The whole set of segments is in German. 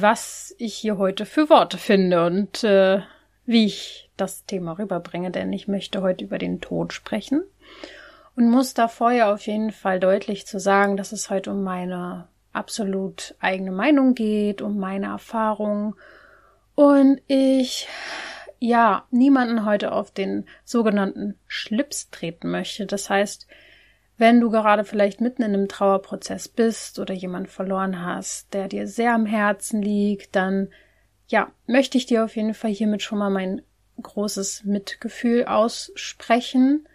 was ich hier heute für Worte finde und äh, wie ich das Thema rüberbringe, denn ich möchte heute über den Tod sprechen und muss da vorher auf jeden Fall deutlich zu sagen, dass es heute um meine absolut eigene Meinung geht, um meine Erfahrung und ich ja niemanden heute auf den sogenannten Schlips treten möchte. Das heißt, wenn du gerade vielleicht mitten in einem Trauerprozess bist oder jemand verloren hast, der dir sehr am Herzen liegt, dann ja, möchte ich dir auf jeden Fall hiermit schon mal mein großes Mitgefühl aussprechen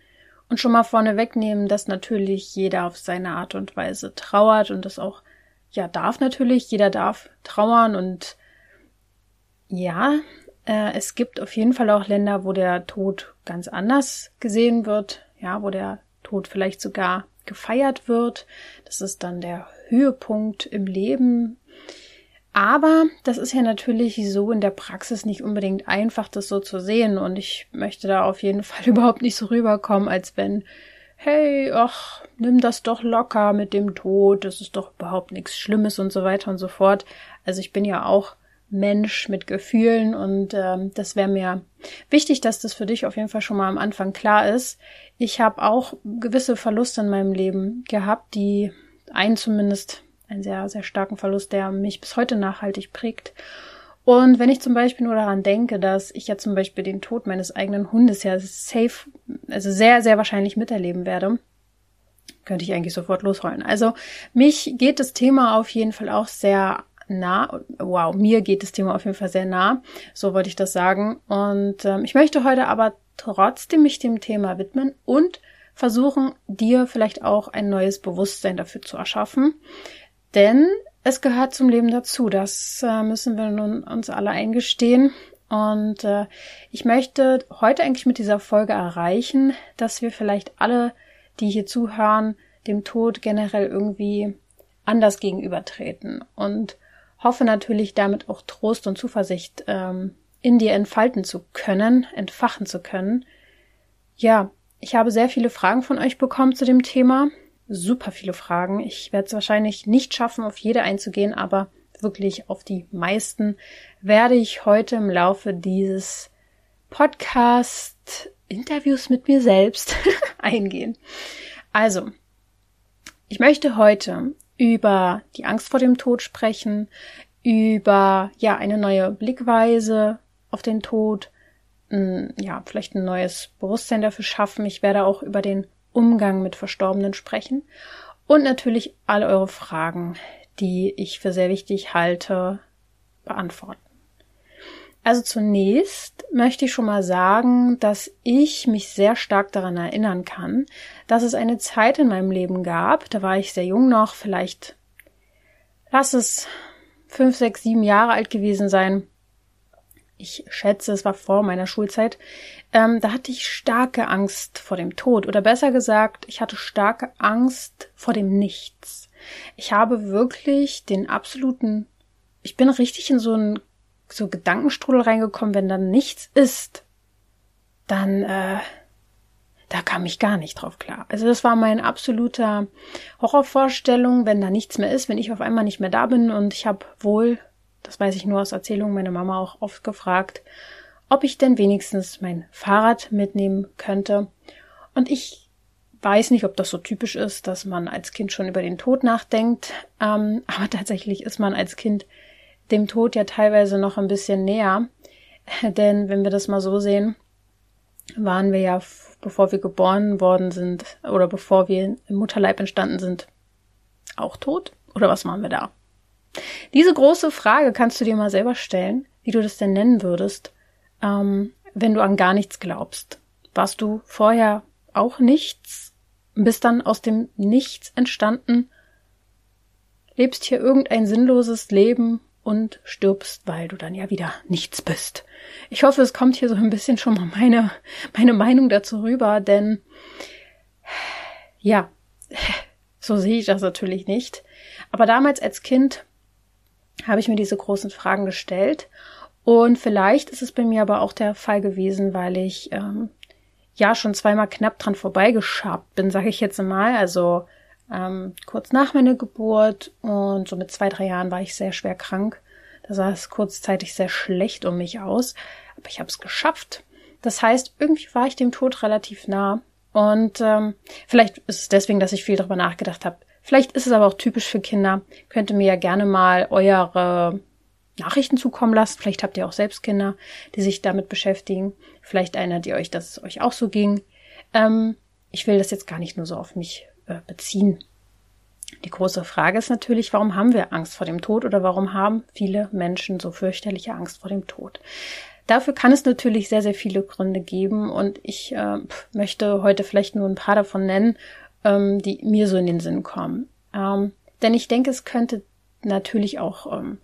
und schon mal vorne wegnehmen, dass natürlich jeder auf seine Art und Weise trauert und das auch ja darf natürlich, jeder darf trauern und ja, äh, es gibt auf jeden Fall auch Länder, wo der Tod ganz anders gesehen wird, ja, wo der Tod vielleicht sogar gefeiert wird. Das ist dann der Höhepunkt im Leben. Aber das ist ja natürlich so in der Praxis nicht unbedingt einfach, das so zu sehen. Und ich möchte da auf jeden Fall überhaupt nicht so rüberkommen, als wenn, hey, ach, nimm das doch locker mit dem Tod, das ist doch überhaupt nichts Schlimmes und so weiter und so fort. Also ich bin ja auch Mensch mit Gefühlen und ähm, das wäre mir wichtig, dass das für dich auf jeden Fall schon mal am Anfang klar ist. Ich habe auch gewisse Verluste in meinem Leben gehabt, die einen zumindest einen sehr, sehr starken Verlust, der mich bis heute nachhaltig prägt. Und wenn ich zum Beispiel nur daran denke, dass ich ja zum Beispiel den Tod meines eigenen Hundes ja safe, also sehr, sehr wahrscheinlich miterleben werde, könnte ich eigentlich sofort losrollen. Also mich geht das Thema auf jeden Fall auch sehr nah. Wow, mir geht das Thema auf jeden Fall sehr nah. So wollte ich das sagen. Und ähm, ich möchte heute aber trotzdem mich dem Thema widmen und versuchen, dir vielleicht auch ein neues Bewusstsein dafür zu erschaffen. Denn es gehört zum Leben dazu. Das äh, müssen wir nun uns alle eingestehen. Und äh, ich möchte heute eigentlich mit dieser Folge erreichen, dass wir vielleicht alle, die hier zuhören, dem Tod generell irgendwie anders gegenübertreten und hoffe natürlich damit auch Trost und Zuversicht ähm, in dir entfalten zu können, entfachen zu können. Ja, ich habe sehr viele Fragen von euch bekommen zu dem Thema. Super viele Fragen. Ich werde es wahrscheinlich nicht schaffen, auf jede einzugehen, aber wirklich auf die meisten werde ich heute im Laufe dieses Podcast Interviews mit mir selbst eingehen. Also, ich möchte heute über die Angst vor dem Tod sprechen, über ja eine neue Blickweise auf den Tod, ja, vielleicht ein neues Bewusstsein dafür schaffen. Ich werde auch über den Umgang mit Verstorbenen sprechen und natürlich alle eure Fragen, die ich für sehr wichtig halte, beantworten. Also zunächst möchte ich schon mal sagen, dass ich mich sehr stark daran erinnern kann, dass es eine Zeit in meinem Leben gab, da war ich sehr jung noch, vielleicht lass es fünf, sechs, sieben Jahre alt gewesen sein. Ich schätze, es war vor meiner Schulzeit. Ähm, da hatte ich starke Angst vor dem Tod. Oder besser gesagt, ich hatte starke Angst vor dem Nichts. Ich habe wirklich den absoluten, ich bin richtig in so einen so Gedankenstrudel reingekommen, wenn dann nichts ist, dann äh, da kam ich gar nicht drauf klar. Also das war mein absoluter Horrorvorstellung, wenn da nichts mehr ist, wenn ich auf einmal nicht mehr da bin und ich habe wohl, das weiß ich nur aus Erzählungen, meine Mama auch oft gefragt, ob ich denn wenigstens mein Fahrrad mitnehmen könnte. Und ich weiß nicht, ob das so typisch ist, dass man als Kind schon über den Tod nachdenkt, ähm, aber tatsächlich ist man als Kind dem Tod ja teilweise noch ein bisschen näher. Denn wenn wir das mal so sehen, waren wir ja, bevor wir geboren worden sind oder bevor wir im Mutterleib entstanden sind, auch tot? Oder was machen wir da? Diese große Frage kannst du dir mal selber stellen, wie du das denn nennen würdest, ähm, wenn du an gar nichts glaubst. Warst du vorher auch nichts? Bist dann aus dem Nichts entstanden? Lebst hier irgendein sinnloses Leben und stirbst, weil du dann ja wieder nichts bist. Ich hoffe, es kommt hier so ein bisschen schon mal meine, meine Meinung dazu rüber, denn ja, so sehe ich das natürlich nicht. Aber damals als Kind habe ich mir diese großen Fragen gestellt und vielleicht ist es bei mir aber auch der Fall gewesen, weil ich ähm, ja schon zweimal knapp dran vorbeigeschabt bin, sage ich jetzt mal. Also ähm, kurz nach meiner Geburt und so mit zwei, drei Jahren war ich sehr schwer krank. Da sah es kurzzeitig sehr schlecht um mich aus, aber ich habe es geschafft. Das heißt, irgendwie war ich dem Tod relativ nah. Und ähm, vielleicht ist es deswegen, dass ich viel darüber nachgedacht habe. Vielleicht ist es aber auch typisch für Kinder. Könnt ihr mir ja gerne mal eure Nachrichten zukommen lassen. Vielleicht habt ihr auch selbst Kinder, die sich damit beschäftigen. Vielleicht erinnert ihr euch, dass es euch auch so ging. Ähm, ich will das jetzt gar nicht nur so auf mich äh, beziehen. Die große Frage ist natürlich, warum haben wir Angst vor dem Tod oder warum haben viele Menschen so fürchterliche Angst vor dem Tod? Dafür kann es natürlich sehr, sehr viele Gründe geben und ich äh, möchte heute vielleicht nur ein paar davon nennen, ähm, die mir so in den Sinn kommen. Ähm, denn ich denke, es könnte natürlich auch ähm,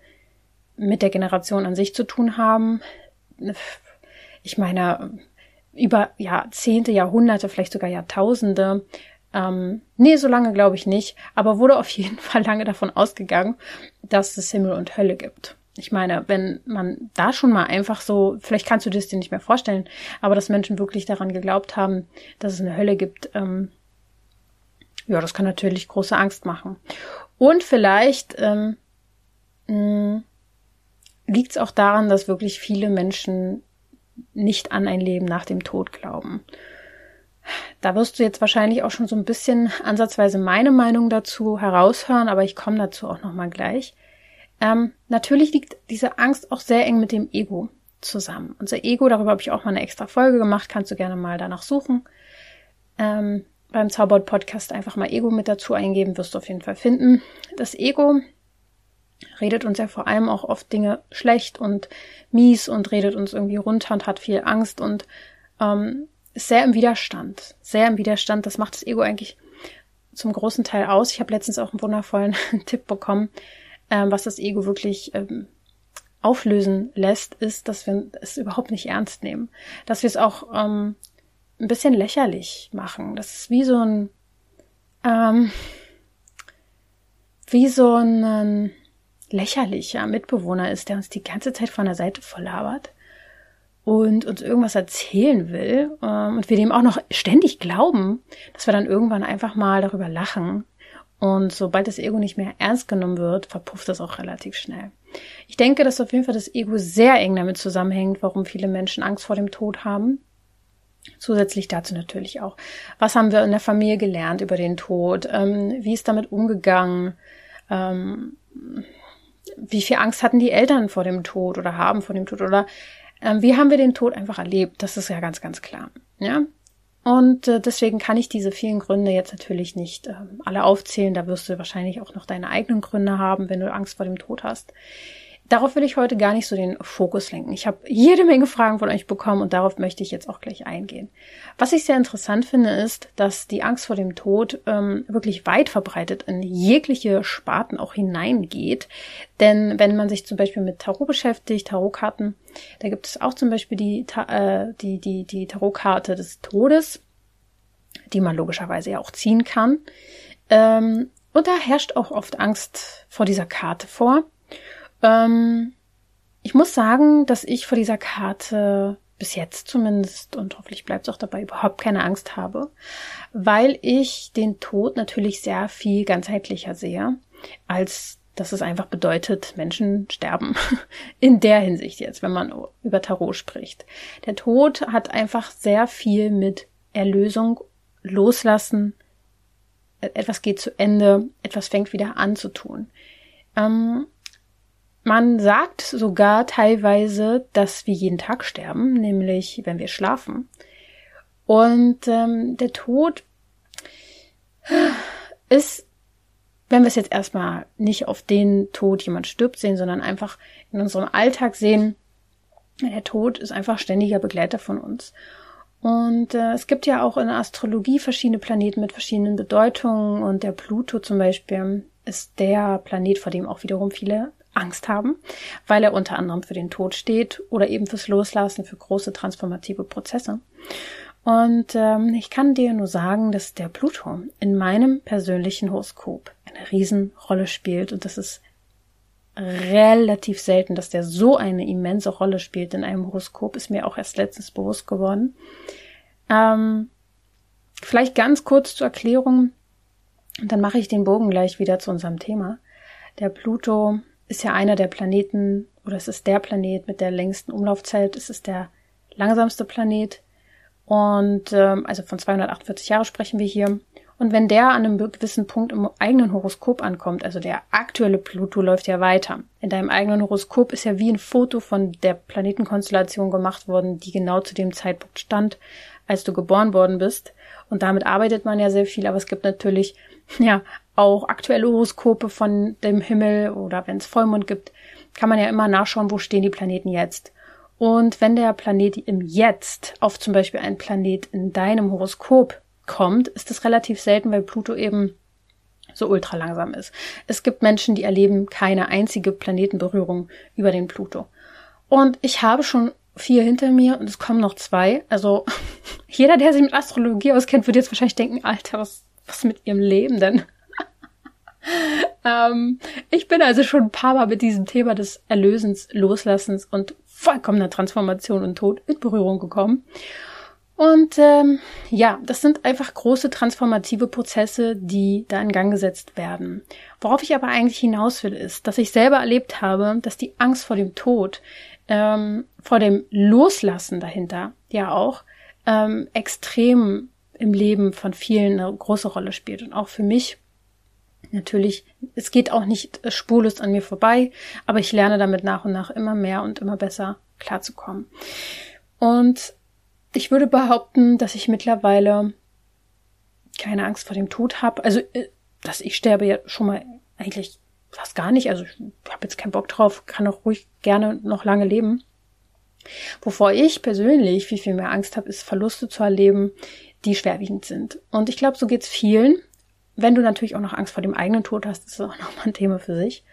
mit der Generation an sich zu tun haben. Ich meine, über Jahrzehnte, Jahrhunderte, vielleicht sogar Jahrtausende ähm, nee, so lange glaube ich nicht, aber wurde auf jeden Fall lange davon ausgegangen, dass es Himmel und Hölle gibt. Ich meine, wenn man da schon mal einfach so, vielleicht kannst du das dir nicht mehr vorstellen, aber dass Menschen wirklich daran geglaubt haben, dass es eine Hölle gibt, ähm, ja, das kann natürlich große Angst machen. Und vielleicht ähm, liegt es auch daran, dass wirklich viele Menschen nicht an ein Leben nach dem Tod glauben. Da wirst du jetzt wahrscheinlich auch schon so ein bisschen ansatzweise meine Meinung dazu heraushören, aber ich komme dazu auch nochmal gleich. Ähm, natürlich liegt diese Angst auch sehr eng mit dem Ego zusammen. Unser Ego, darüber habe ich auch mal eine extra Folge gemacht, kannst du gerne mal danach suchen. Ähm, beim Zauberwort Podcast einfach mal Ego mit dazu eingeben, wirst du auf jeden Fall finden. Das Ego redet uns ja vor allem auch oft Dinge schlecht und mies und redet uns irgendwie runter und hat viel Angst und ähm, ist sehr im Widerstand. Sehr im Widerstand. Das macht das Ego eigentlich zum großen Teil aus. Ich habe letztens auch einen wundervollen Tipp bekommen, ähm, was das Ego wirklich ähm, auflösen lässt, ist, dass wir es überhaupt nicht ernst nehmen. Dass wir es auch ähm, ein bisschen lächerlich machen. Das ist wie so ein ähm, wie so ein lächerlicher Mitbewohner ist, der uns die ganze Zeit von der Seite verlabert und uns irgendwas erzählen will ähm, und wir dem auch noch ständig glauben, dass wir dann irgendwann einfach mal darüber lachen. Und sobald das Ego nicht mehr ernst genommen wird, verpufft das auch relativ schnell. Ich denke, dass auf jeden Fall das Ego sehr eng damit zusammenhängt, warum viele Menschen Angst vor dem Tod haben. Zusätzlich dazu natürlich auch, was haben wir in der Familie gelernt über den Tod? Ähm, wie ist damit umgegangen? Ähm, wie viel Angst hatten die Eltern vor dem Tod oder haben vor dem Tod oder ähm, wie haben wir den Tod einfach erlebt? Das ist ja ganz, ganz klar. Ja. Und äh, deswegen kann ich diese vielen Gründe jetzt natürlich nicht äh, alle aufzählen. Da wirst du wahrscheinlich auch noch deine eigenen Gründe haben, wenn du Angst vor dem Tod hast. Darauf will ich heute gar nicht so den Fokus lenken. Ich habe jede Menge Fragen von euch bekommen und darauf möchte ich jetzt auch gleich eingehen. Was ich sehr interessant finde, ist, dass die Angst vor dem Tod ähm, wirklich weit verbreitet in jegliche Sparten auch hineingeht. Denn wenn man sich zum Beispiel mit Tarot beschäftigt, Tarotkarten, da gibt es auch zum Beispiel die, äh, die, die, die Tarotkarte des Todes, die man logischerweise ja auch ziehen kann. Ähm, und da herrscht auch oft Angst vor dieser Karte vor. Ähm, ich muss sagen, dass ich vor dieser Karte bis jetzt zumindest und hoffentlich bleibt es auch dabei überhaupt keine Angst habe, weil ich den Tod natürlich sehr viel ganzheitlicher sehe, als dass es einfach bedeutet, Menschen sterben. In der Hinsicht jetzt, wenn man über Tarot spricht. Der Tod hat einfach sehr viel mit Erlösung, Loslassen, etwas geht zu Ende, etwas fängt wieder an zu tun. Ähm, man sagt sogar teilweise, dass wir jeden Tag sterben, nämlich wenn wir schlafen. Und ähm, der Tod ist, wenn wir es jetzt erstmal nicht auf den Tod jemand stirbt sehen, sondern einfach in unserem Alltag sehen, der Tod ist einfach ständiger Begleiter von uns. Und äh, es gibt ja auch in der Astrologie verschiedene Planeten mit verschiedenen Bedeutungen und der Pluto zum Beispiel ist der Planet, vor dem auch wiederum viele Angst haben, weil er unter anderem für den Tod steht oder eben fürs Loslassen, für große transformative Prozesse. Und ähm, ich kann dir nur sagen, dass der Pluto in meinem persönlichen Horoskop eine Riesenrolle spielt und das ist relativ selten, dass der so eine immense Rolle spielt in einem Horoskop, ist mir auch erst letztens bewusst geworden. Ähm, vielleicht ganz kurz zur Erklärung, und dann mache ich den Bogen gleich wieder zu unserem Thema. Der Pluto ist ja einer der Planeten, oder es ist der Planet mit der längsten Umlaufzeit, es ist der langsamste Planet. Und ähm, also von 248 Jahren sprechen wir hier. Und wenn der an einem gewissen Punkt im eigenen Horoskop ankommt, also der aktuelle Pluto läuft ja weiter. In deinem eigenen Horoskop ist ja wie ein Foto von der Planetenkonstellation gemacht worden, die genau zu dem Zeitpunkt stand, als du geboren worden bist. Und damit arbeitet man ja sehr viel, aber es gibt natürlich ja auch aktuelle Horoskope von dem Himmel oder wenn es Vollmond gibt, kann man ja immer nachschauen, wo stehen die Planeten jetzt. Und wenn der Planet im Jetzt auf zum Beispiel einen Planet in deinem Horoskop kommt, ist das relativ selten, weil Pluto eben so ultra langsam ist. Es gibt Menschen, die erleben keine einzige Planetenberührung über den Pluto. Und ich habe schon vier hinter mir und es kommen noch zwei. Also jeder, der sich mit Astrologie auskennt, wird jetzt wahrscheinlich denken, Alter, was, was mit ihrem Leben denn? Ähm, ich bin also schon ein paar Mal mit diesem Thema des Erlösens, Loslassens und vollkommener Transformation und Tod in Berührung gekommen. Und ähm, ja, das sind einfach große transformative Prozesse, die da in Gang gesetzt werden. Worauf ich aber eigentlich hinaus will, ist, dass ich selber erlebt habe, dass die Angst vor dem Tod, ähm, vor dem Loslassen dahinter ja auch ähm, extrem im Leben von vielen eine große Rolle spielt. Und auch für mich natürlich, es geht auch nicht spurlos an mir vorbei, aber ich lerne damit nach und nach immer mehr und immer besser klarzukommen. Und ich würde behaupten, dass ich mittlerweile keine Angst vor dem Tod habe. Also, äh, dass ich sterbe ja schon mal eigentlich fast gar nicht. Also ich habe jetzt keinen Bock drauf, kann auch ruhig gerne noch lange leben. Wovor ich persönlich viel, viel mehr Angst habe, ist Verluste zu erleben, die schwerwiegend sind. Und ich glaube, so geht's vielen. Wenn du natürlich auch noch Angst vor dem eigenen Tod hast, ist das auch nochmal ein Thema für sich.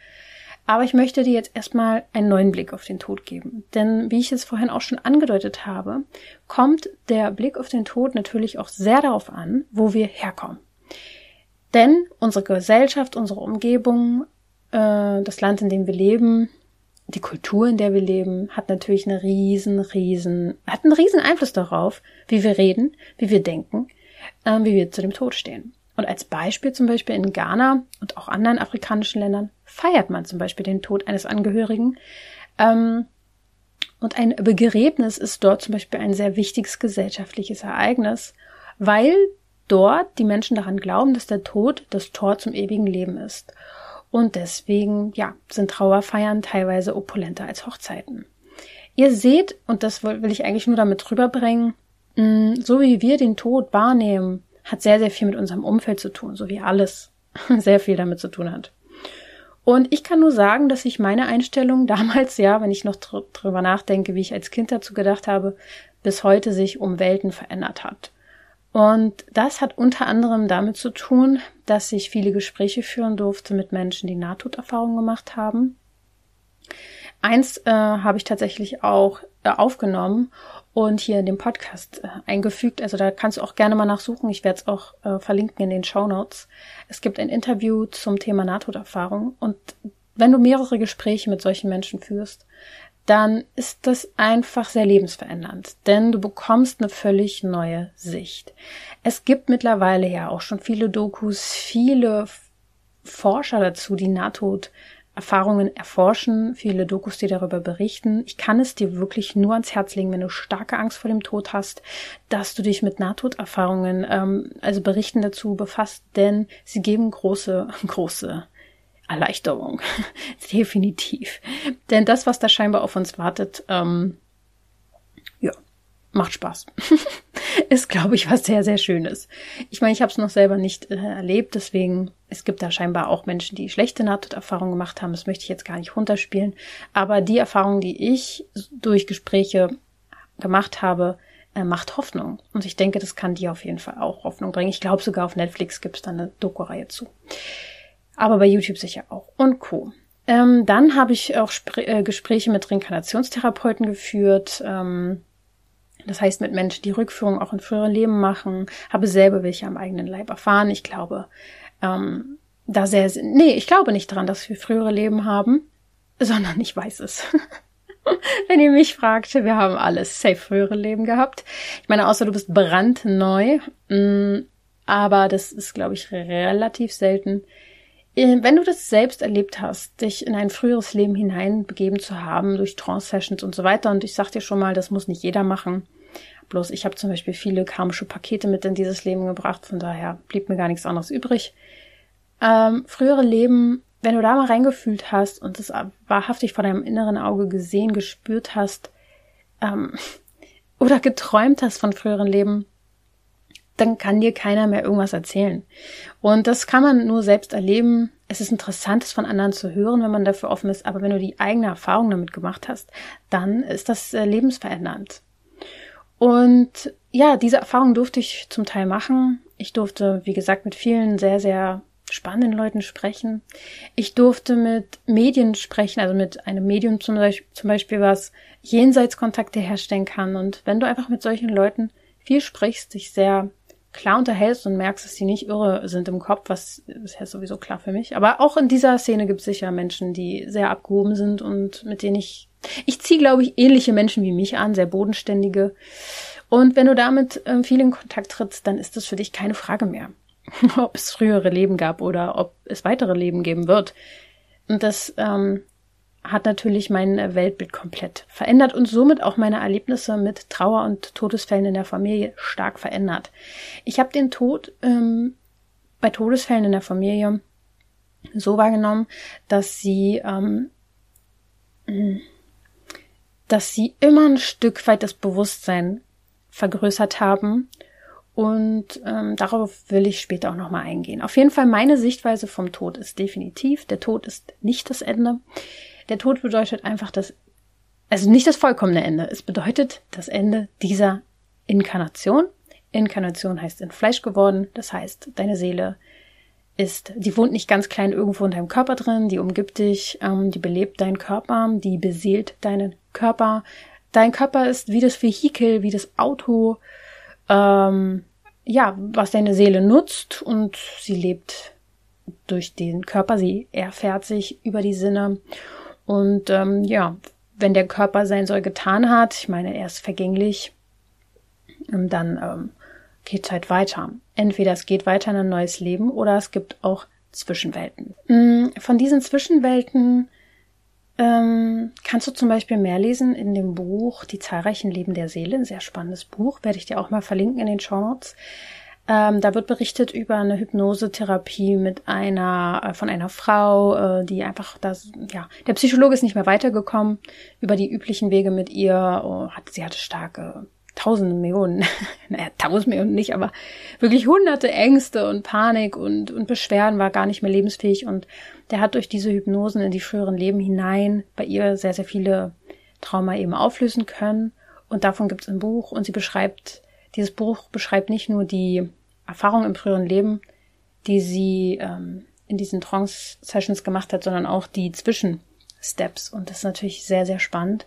Aber ich möchte dir jetzt erstmal einen neuen Blick auf den Tod geben. Denn wie ich es vorhin auch schon angedeutet habe, kommt der Blick auf den Tod natürlich auch sehr darauf an, wo wir herkommen. Denn unsere Gesellschaft, unsere Umgebung, äh, das Land, in dem wir leben, die Kultur, in der wir leben, hat natürlich eine riesen, riesen, hat einen riesen Einfluss darauf, wie wir reden, wie wir denken, äh, wie wir zu dem Tod stehen. Und als Beispiel zum Beispiel in Ghana und auch anderen afrikanischen Ländern feiert man zum Beispiel den Tod eines Angehörigen. Ähm, und ein Begräbnis ist dort zum Beispiel ein sehr wichtiges gesellschaftliches Ereignis, weil dort die Menschen daran glauben, dass der Tod das Tor zum ewigen Leben ist. Und deswegen, ja, sind Trauerfeiern teilweise opulenter als Hochzeiten. Ihr seht, und das will ich eigentlich nur damit rüberbringen, mm, so wie wir den Tod wahrnehmen, hat sehr, sehr viel mit unserem Umfeld zu tun, so wie alles sehr viel damit zu tun hat. Und ich kann nur sagen, dass sich meine Einstellung damals, ja, wenn ich noch dr drüber nachdenke, wie ich als Kind dazu gedacht habe, bis heute sich um Welten verändert hat. Und das hat unter anderem damit zu tun, dass ich viele Gespräche führen durfte mit Menschen, die Nahtoderfahrungen gemacht haben. Eins äh, habe ich tatsächlich auch äh, aufgenommen und hier in dem Podcast äh, eingefügt. Also da kannst du auch gerne mal nachsuchen. Ich werde es auch äh, verlinken in den Show Notes. Es gibt ein Interview zum Thema Nahtoderfahrung und wenn du mehrere Gespräche mit solchen Menschen führst, dann ist das einfach sehr lebensverändernd, denn du bekommst eine völlig neue Sicht. Es gibt mittlerweile ja auch schon viele Dokus, viele Forscher dazu, die Nahtod Erfahrungen erforschen, viele Dokus, die darüber berichten. Ich kann es dir wirklich nur ans Herz legen, wenn du starke Angst vor dem Tod hast, dass du dich mit Nahtoderfahrungen, ähm, also Berichten dazu befasst, denn sie geben große, große Erleichterung. Definitiv. Denn das, was da scheinbar auf uns wartet, ähm, macht Spaß. ist, glaube ich, was sehr, sehr Schönes. Ich meine, ich habe es noch selber nicht äh, erlebt, deswegen es gibt da scheinbar auch Menschen, die schlechte Nahtoderfahrungen gemacht haben. Das möchte ich jetzt gar nicht runterspielen. Aber die Erfahrung, die ich durch Gespräche gemacht habe, äh, macht Hoffnung. Und ich denke, das kann dir auf jeden Fall auch Hoffnung bringen. Ich glaube, sogar auf Netflix gibt es da eine Doku-Reihe zu. Aber bei YouTube sicher auch. Und Co. Ähm, dann habe ich auch äh, Gespräche mit Reinkarnationstherapeuten geführt. Ähm, das heißt mit Menschen, die Rückführung auch in früheren Leben machen, habe selber welche am eigenen Leib erfahren. Ich glaube, ähm, da sehr, nee, ich glaube nicht dran, dass wir frühere Leben haben, sondern ich weiß es. Wenn ihr mich fragt, wir haben alles safe frühere Leben gehabt. Ich meine, außer du bist brandneu, mm, aber das ist, glaube ich, relativ selten. Äh, wenn du das selbst erlebt hast, dich in ein früheres Leben hineinbegeben zu haben durch Trance-Sessions und so weiter, und ich sag dir schon mal, das muss nicht jeder machen. Bloß ich habe zum Beispiel viele karmische Pakete mit in dieses Leben gebracht, von daher blieb mir gar nichts anderes übrig. Ähm, frühere Leben, wenn du da mal reingefühlt hast und das wahrhaftig vor deinem inneren Auge gesehen, gespürt hast ähm, oder geträumt hast von früheren Leben, dann kann dir keiner mehr irgendwas erzählen. Und das kann man nur selbst erleben. Es ist interessant, es von anderen zu hören, wenn man dafür offen ist, aber wenn du die eigene Erfahrung damit gemacht hast, dann ist das äh, lebensverändernd. Und ja, diese Erfahrung durfte ich zum Teil machen. Ich durfte, wie gesagt, mit vielen sehr, sehr spannenden Leuten sprechen. Ich durfte mit Medien sprechen, also mit einem Medium zum Beispiel, zum Beispiel was Jenseitskontakte herstellen kann. Und wenn du einfach mit solchen Leuten viel sprichst, dich sehr klar unterhältst und merkst, dass sie nicht irre sind im Kopf, was ist ja sowieso klar für mich. Aber auch in dieser Szene gibt es sicher Menschen, die sehr abgehoben sind und mit denen ich, ich ziehe, glaube ich, ähnliche Menschen wie mich an, sehr bodenständige. Und wenn du damit ähm, viel in Kontakt trittst, dann ist das für dich keine Frage mehr, ob es frühere Leben gab oder ob es weitere Leben geben wird. Und das ähm, hat natürlich mein Weltbild komplett verändert und somit auch meine Erlebnisse mit Trauer und Todesfällen in der Familie stark verändert. Ich habe den Tod ähm, bei Todesfällen in der Familie so wahrgenommen, dass sie ähm, dass sie immer ein Stück weit das Bewusstsein vergrößert haben und ähm, darauf will ich später auch nochmal eingehen. Auf jeden Fall meine Sichtweise vom Tod ist definitiv, der Tod ist nicht das Ende. Der Tod bedeutet einfach das, also nicht das vollkommene Ende. Es bedeutet das Ende dieser Inkarnation. Inkarnation heißt in Fleisch geworden. Das heißt, deine Seele ist, die wohnt nicht ganz klein irgendwo in deinem Körper drin, die umgibt dich, ähm, die belebt deinen Körper, die beseelt deinen Körper. Dein Körper ist wie das Vehikel, wie das Auto, ähm, ja, was deine Seele nutzt und sie lebt durch den Körper, sie erfährt sich über die Sinne und ähm, ja, wenn der Körper sein soll getan hat, ich meine, er ist vergänglich, ähm, dann ähm, geht es halt weiter. Entweder es geht weiter in ein neues Leben oder es gibt auch Zwischenwelten. Mm, von diesen Zwischenwelten ähm, kannst du zum Beispiel mehr lesen in dem Buch Die zahlreichen Leben der Seele, ein sehr spannendes Buch, werde ich dir auch mal verlinken in den Show Notes. Ähm, da wird berichtet über eine Hypnosetherapie mit einer, äh, von einer Frau, äh, die einfach das, ja, der Psychologe ist nicht mehr weitergekommen über die üblichen Wege mit ihr. Oh, hat, sie hatte starke tausende Millionen, naja, tausend Millionen nicht, aber wirklich hunderte Ängste und Panik und, und Beschwerden, war gar nicht mehr lebensfähig. Und der hat durch diese Hypnosen in die früheren Leben hinein bei ihr sehr, sehr viele Trauma eben auflösen können. Und davon gibt es ein Buch. Und sie beschreibt, dieses Buch beschreibt nicht nur die Erfahrung im früheren Leben, die sie ähm, in diesen Trance-Sessions gemacht hat, sondern auch die Zwischensteps. Und das ist natürlich sehr, sehr spannend.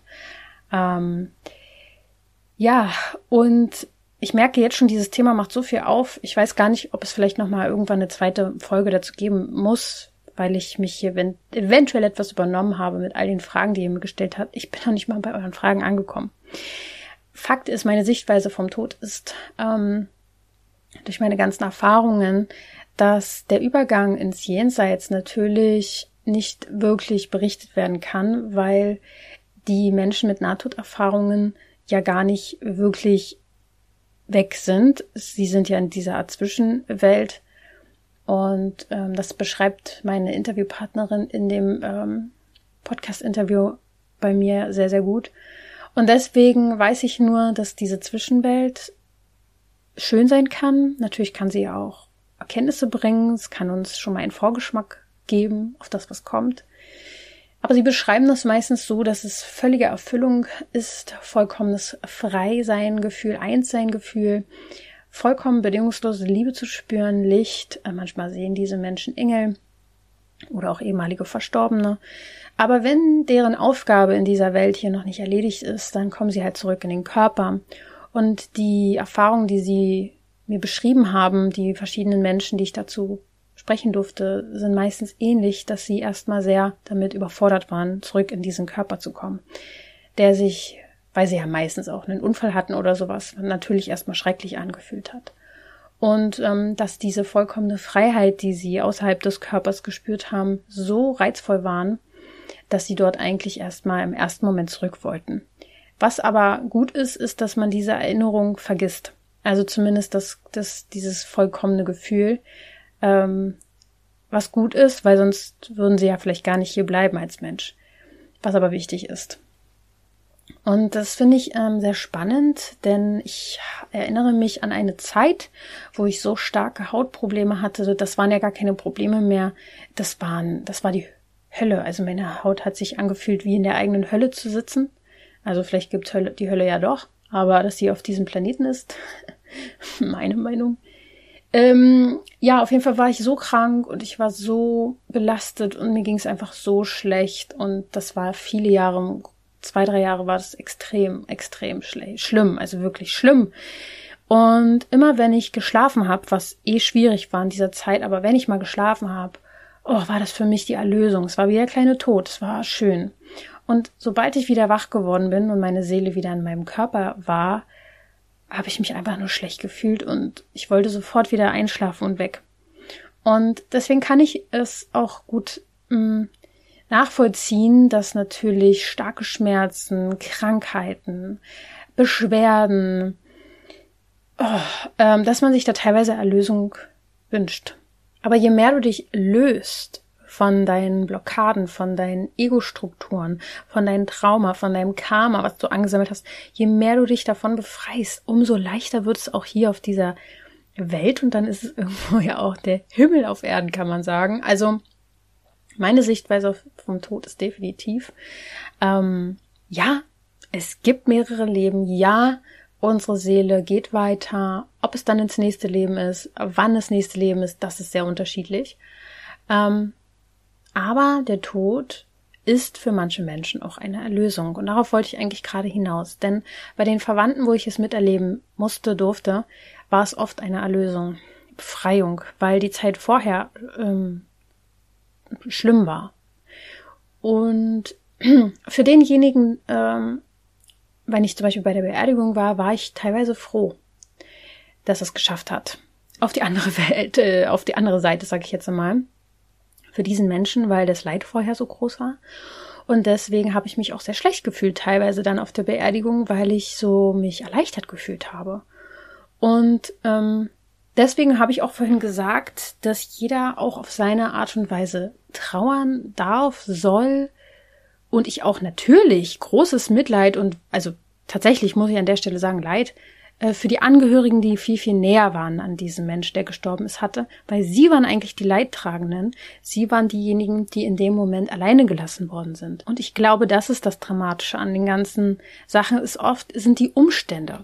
Ähm, ja, und ich merke jetzt schon, dieses Thema macht so viel auf. Ich weiß gar nicht, ob es vielleicht nochmal irgendwann eine zweite Folge dazu geben muss, weil ich mich hier eventuell etwas übernommen habe mit all den Fragen, die ihr mir gestellt habt. Ich bin noch nicht mal bei euren Fragen angekommen. Fakt ist, meine Sichtweise vom Tod ist, ähm, durch meine ganzen Erfahrungen, dass der Übergang ins Jenseits natürlich nicht wirklich berichtet werden kann, weil die Menschen mit Nahtoderfahrungen ja gar nicht wirklich weg sind. Sie sind ja in dieser Art Zwischenwelt. Und ähm, das beschreibt meine Interviewpartnerin in dem ähm, Podcast-Interview bei mir sehr, sehr gut. Und deswegen weiß ich nur, dass diese Zwischenwelt schön sein kann. Natürlich kann sie auch Erkenntnisse bringen. Es kann uns schon mal einen Vorgeschmack geben auf das, was kommt. Aber sie beschreiben das meistens so, dass es völlige Erfüllung ist, vollkommenes Freisein-Gefühl, Einssein-Gefühl, vollkommen bedingungslose Liebe zu spüren, Licht. Äh, manchmal sehen diese Menschen Engel. oder auch ehemalige Verstorbene. Aber wenn deren Aufgabe in dieser Welt hier noch nicht erledigt ist, dann kommen sie halt zurück in den Körper. Und die Erfahrungen, die sie mir beschrieben haben, die verschiedenen Menschen, die ich dazu sprechen durfte, sind meistens ähnlich, dass sie erstmal sehr damit überfordert waren, zurück in diesen Körper zu kommen, der sich, weil sie ja meistens auch einen Unfall hatten oder sowas, natürlich erstmal schrecklich angefühlt hat. Und ähm, dass diese vollkommene Freiheit, die sie außerhalb des Körpers gespürt haben, so reizvoll waren, dass sie dort eigentlich erstmal im ersten Moment zurück wollten. Was aber gut ist, ist, dass man diese Erinnerung vergisst. Also zumindest das, das, dieses vollkommene Gefühl, ähm, was gut ist, weil sonst würden sie ja vielleicht gar nicht hier bleiben als Mensch. Was aber wichtig ist. Und das finde ich ähm, sehr spannend, denn ich erinnere mich an eine Zeit, wo ich so starke Hautprobleme hatte. Das waren ja gar keine Probleme mehr. Das waren, das war die Hölle. Also meine Haut hat sich angefühlt, wie in der eigenen Hölle zu sitzen. Also vielleicht gibt Hölle, die Hölle ja doch, aber dass sie auf diesem Planeten ist, meine Meinung. Ähm, ja, auf jeden Fall war ich so krank und ich war so belastet und mir ging es einfach so schlecht und das war viele Jahre, zwei, drei Jahre war das extrem, extrem schlimm, also wirklich schlimm. Und immer wenn ich geschlafen habe, was eh schwierig war in dieser Zeit, aber wenn ich mal geschlafen habe, oh, war das für mich die Erlösung. Es war wie der kleine Tod, es war schön. Und sobald ich wieder wach geworden bin und meine Seele wieder in meinem Körper war, habe ich mich einfach nur schlecht gefühlt und ich wollte sofort wieder einschlafen und weg. Und deswegen kann ich es auch gut mm, nachvollziehen, dass natürlich starke Schmerzen, Krankheiten, Beschwerden, oh, ähm, dass man sich da teilweise Erlösung wünscht. Aber je mehr du dich löst von deinen Blockaden, von deinen Ego-Strukturen, von deinem Trauma, von deinem Karma, was du angesammelt hast, je mehr du dich davon befreist, umso leichter wird es auch hier auf dieser Welt und dann ist es irgendwo ja auch der Himmel auf Erden, kann man sagen. Also meine Sichtweise vom Tod ist definitiv, ähm, ja, es gibt mehrere Leben, ja, unsere Seele geht weiter. Ob es dann ins nächste Leben ist, wann das nächste Leben ist, das ist sehr unterschiedlich. Ähm, aber der Tod ist für manche Menschen auch eine Erlösung. Und darauf wollte ich eigentlich gerade hinaus. Denn bei den Verwandten, wo ich es miterleben musste, durfte, war es oft eine Erlösung, Befreiung, weil die Zeit vorher ähm, schlimm war. Und für denjenigen, ähm, wenn ich zum Beispiel bei der Beerdigung war, war ich teilweise froh, dass es geschafft hat. Auf die andere Welt, äh, auf die andere Seite, sage ich jetzt einmal für diesen Menschen, weil das Leid vorher so groß war. Und deswegen habe ich mich auch sehr schlecht gefühlt, teilweise dann auf der Beerdigung, weil ich so mich erleichtert gefühlt habe. Und ähm, deswegen habe ich auch vorhin gesagt, dass jeder auch auf seine Art und Weise trauern darf, soll. Und ich auch natürlich großes Mitleid und also tatsächlich muss ich an der Stelle sagen, Leid für die Angehörigen, die viel, viel näher waren an diesem Mensch, der gestorben ist, hatte, weil sie waren eigentlich die Leidtragenden. Sie waren diejenigen, die in dem Moment alleine gelassen worden sind. Und ich glaube, das ist das Dramatische an den ganzen Sachen, ist oft, sind die Umstände.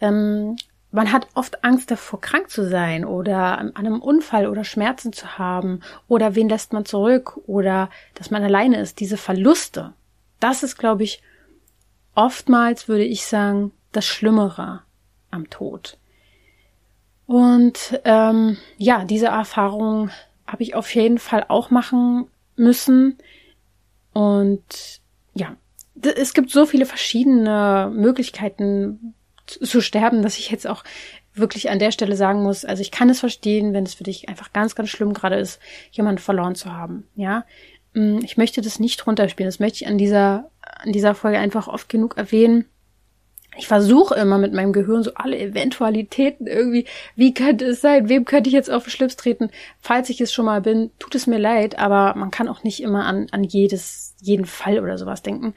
Ähm, man hat oft Angst davor, krank zu sein oder an einem Unfall oder Schmerzen zu haben oder wen lässt man zurück oder dass man alleine ist. Diese Verluste, das ist, glaube ich, oftmals, würde ich sagen, das Schlimmere am Tod. Und ähm, ja, diese Erfahrung habe ich auf jeden Fall auch machen müssen. Und ja, es gibt so viele verschiedene Möglichkeiten zu, sterben, dass ich jetzt auch wirklich an der Stelle sagen muss, also ich kann es verstehen, wenn es für dich einfach ganz, ganz schlimm gerade ist, jemanden verloren zu haben. Ja, mm, ich möchte das nicht runterspielen. Das möchte ich an dieser, an dieser Folge einfach oft genug erwähnen ich versuche immer mit meinem Gehirn so alle Eventualitäten irgendwie, wie könnte es sein, wem könnte ich jetzt auf den Schlips treten? Falls ich es schon mal bin, tut es mir leid, aber man kann auch nicht immer an, an jedes, jeden Fall oder sowas denken.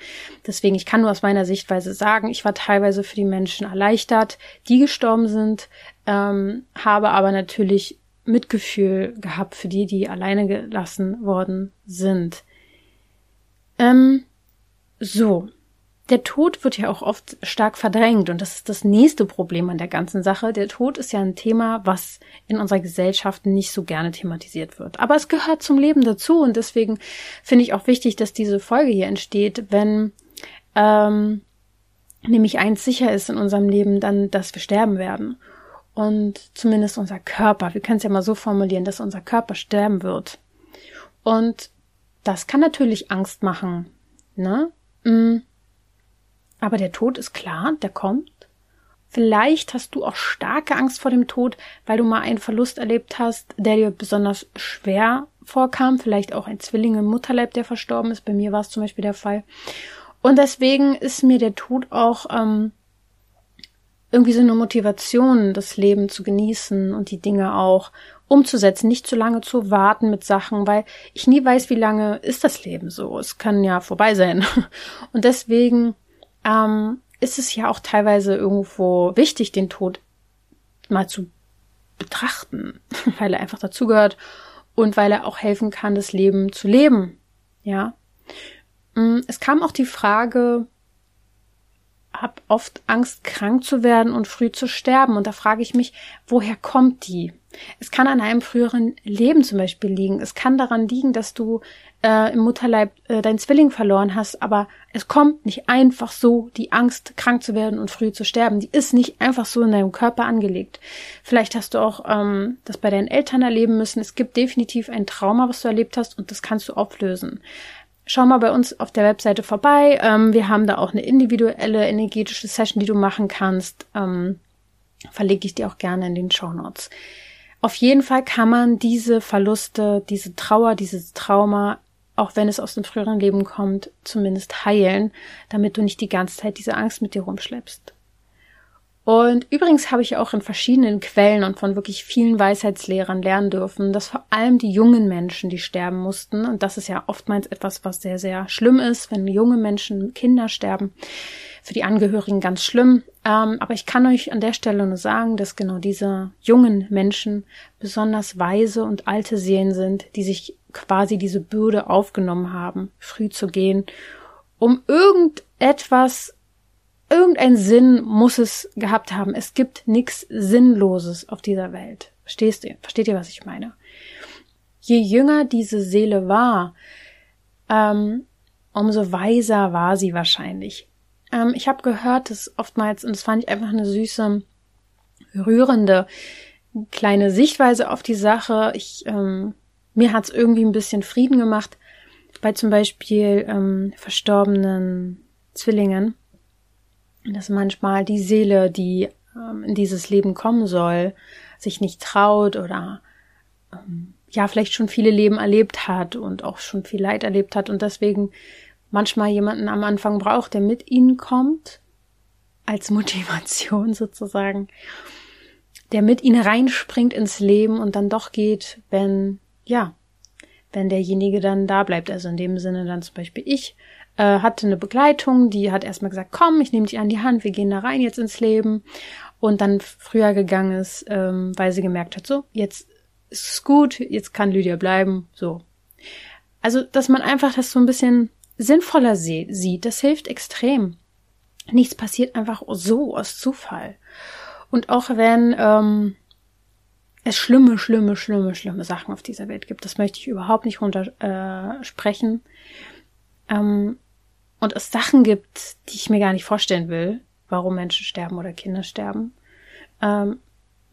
Deswegen, ich kann nur aus meiner Sichtweise sagen, ich war teilweise für die Menschen erleichtert, die gestorben sind, ähm, habe aber natürlich Mitgefühl gehabt für die, die alleine gelassen worden sind. Ähm, so, der Tod wird ja auch oft stark verdrängt und das ist das nächste Problem an der ganzen Sache. Der Tod ist ja ein Thema, was in unserer Gesellschaft nicht so gerne thematisiert wird. Aber es gehört zum Leben dazu und deswegen finde ich auch wichtig, dass diese Folge hier entsteht, wenn ähm, nämlich eins sicher ist in unserem Leben, dann, dass wir sterben werden. Und zumindest unser Körper, wir können es ja mal so formulieren, dass unser Körper sterben wird. Und das kann natürlich Angst machen, ne? Mm. Aber der Tod ist klar, der kommt. Vielleicht hast du auch starke Angst vor dem Tod, weil du mal einen Verlust erlebt hast, der dir besonders schwer vorkam. Vielleicht auch ein Zwilling im Mutterleib, der verstorben ist. Bei mir war es zum Beispiel der Fall. Und deswegen ist mir der Tod auch ähm, irgendwie so eine Motivation, das Leben zu genießen und die Dinge auch umzusetzen, nicht zu lange zu warten mit Sachen, weil ich nie weiß, wie lange ist das Leben so. Es kann ja vorbei sein. Und deswegen ähm, ist es ja auch teilweise irgendwo wichtig, den Tod mal zu betrachten, weil er einfach dazugehört und weil er auch helfen kann, das Leben zu leben. Ja. Mm, es kam auch die Frage, hab oft Angst, krank zu werden und früh zu sterben. Und da frage ich mich, woher kommt die? Es kann an einem früheren Leben zum Beispiel liegen. Es kann daran liegen, dass du äh, im Mutterleib äh, deinen Zwilling verloren hast. Aber es kommt nicht einfach so, die Angst, krank zu werden und früh zu sterben. Die ist nicht einfach so in deinem Körper angelegt. Vielleicht hast du auch ähm, das bei deinen Eltern erleben müssen. Es gibt definitiv ein Trauma, was du erlebt hast und das kannst du auflösen schau mal bei uns auf der Webseite vorbei. Ähm, wir haben da auch eine individuelle energetische Session, die du machen kannst. Ähm, verlege ich dir auch gerne in den Show Notes. Auf jeden Fall kann man diese Verluste, diese Trauer, dieses Trauma, auch wenn es aus dem früheren Leben kommt, zumindest heilen, damit du nicht die ganze Zeit diese Angst mit dir rumschleppst. Und übrigens habe ich auch in verschiedenen Quellen und von wirklich vielen Weisheitslehrern lernen dürfen, dass vor allem die jungen Menschen, die sterben mussten, und das ist ja oftmals etwas, was sehr, sehr schlimm ist, wenn junge Menschen, Kinder sterben, für die Angehörigen ganz schlimm. Ähm, aber ich kann euch an der Stelle nur sagen, dass genau diese jungen Menschen besonders weise und alte Seelen sind, die sich quasi diese Bürde aufgenommen haben, früh zu gehen, um irgendetwas irgendein Sinn muss es gehabt haben. Es gibt nichts Sinnloses auf dieser Welt. Verstehst du? Versteht ihr, was ich meine? Je jünger diese Seele war, ähm, umso weiser war sie wahrscheinlich. Ähm, ich habe gehört, dass oftmals, und das fand ich einfach eine süße, rührende kleine Sichtweise auf die Sache. Ich, ähm, mir hat's irgendwie ein bisschen Frieden gemacht bei zum Beispiel ähm, verstorbenen Zwillingen dass manchmal die Seele, die ähm, in dieses Leben kommen soll, sich nicht traut oder ähm, ja vielleicht schon viele Leben erlebt hat und auch schon viel Leid erlebt hat und deswegen manchmal jemanden am Anfang braucht, der mit ihnen kommt, als Motivation sozusagen, der mit ihnen reinspringt ins Leben und dann doch geht, wenn, ja, wenn derjenige dann da bleibt. Also in dem Sinne dann zum Beispiel ich äh, hatte eine Begleitung, die hat erstmal gesagt, komm, ich nehme dich an die Hand, wir gehen da rein jetzt ins Leben. Und dann früher gegangen ist, ähm, weil sie gemerkt hat, so, jetzt ist es gut, jetzt kann Lydia bleiben, so. Also, dass man einfach das so ein bisschen sinnvoller sieht, das hilft extrem. Nichts passiert einfach so aus Zufall. Und auch wenn ähm, es schlimme, schlimme, schlimme, schlimme Sachen auf dieser Welt gibt, das möchte ich überhaupt nicht runter äh. Ähm, und es Sachen gibt, die ich mir gar nicht vorstellen will, warum Menschen sterben oder Kinder sterben, ähm,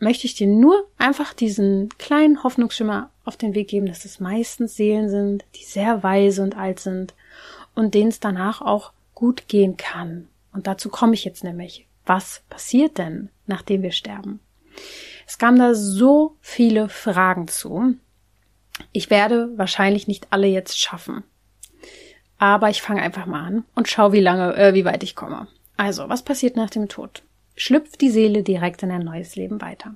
möchte ich dir nur einfach diesen kleinen Hoffnungsschimmer auf den Weg geben, dass es meistens Seelen sind, die sehr weise und alt sind und denen es danach auch gut gehen kann. Und dazu komme ich jetzt nämlich. Was passiert denn, nachdem wir sterben? Es kamen da so viele Fragen zu. Ich werde wahrscheinlich nicht alle jetzt schaffen. Aber ich fange einfach mal an und schau, wie lange, äh, wie weit ich komme. Also, was passiert nach dem Tod? Schlüpft die Seele direkt in ein neues Leben weiter.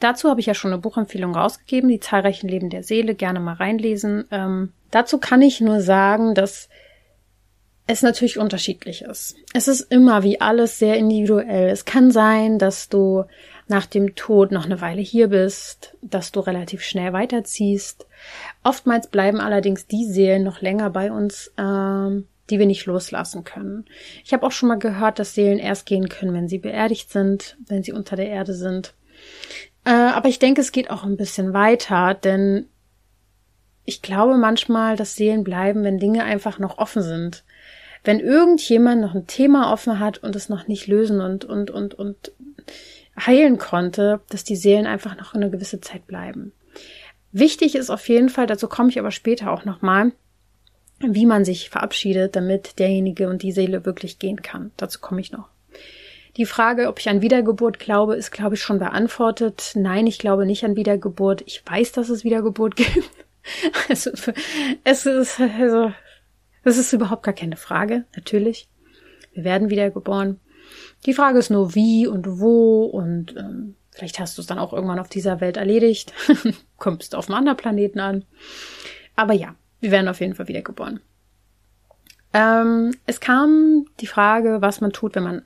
Dazu habe ich ja schon eine Buchempfehlung rausgegeben, die zahlreichen Leben der Seele, gerne mal reinlesen. Ähm, dazu kann ich nur sagen, dass es natürlich unterschiedlich ist. Es ist immer wie alles sehr individuell. Es kann sein, dass du nach dem Tod noch eine Weile hier bist, dass du relativ schnell weiterziehst. Oftmals bleiben allerdings die Seelen noch länger bei uns, ähm, die wir nicht loslassen können. Ich habe auch schon mal gehört, dass Seelen erst gehen können, wenn sie beerdigt sind, wenn sie unter der Erde sind. Äh, aber ich denke, es geht auch ein bisschen weiter, denn ich glaube manchmal, dass Seelen bleiben, wenn Dinge einfach noch offen sind. Wenn irgendjemand noch ein Thema offen hat und es noch nicht lösen und, und, und, und heilen konnte, dass die Seelen einfach noch eine gewisse Zeit bleiben. Wichtig ist auf jeden Fall, dazu komme ich aber später auch nochmal, wie man sich verabschiedet, damit derjenige und die Seele wirklich gehen kann. Dazu komme ich noch. Die Frage, ob ich an Wiedergeburt glaube, ist, glaube ich, schon beantwortet. Nein, ich glaube nicht an Wiedergeburt. Ich weiß, dass es Wiedergeburt gibt. Also, es ist, also, das ist überhaupt gar keine Frage, natürlich. Wir werden wiedergeboren. Die Frage ist nur wie und wo und ähm, vielleicht hast du es dann auch irgendwann auf dieser Welt erledigt. Kommst auf einem anderen Planeten an. Aber ja, wir werden auf jeden Fall wiedergeboren. Ähm, es kam die Frage, was man tut, wenn man,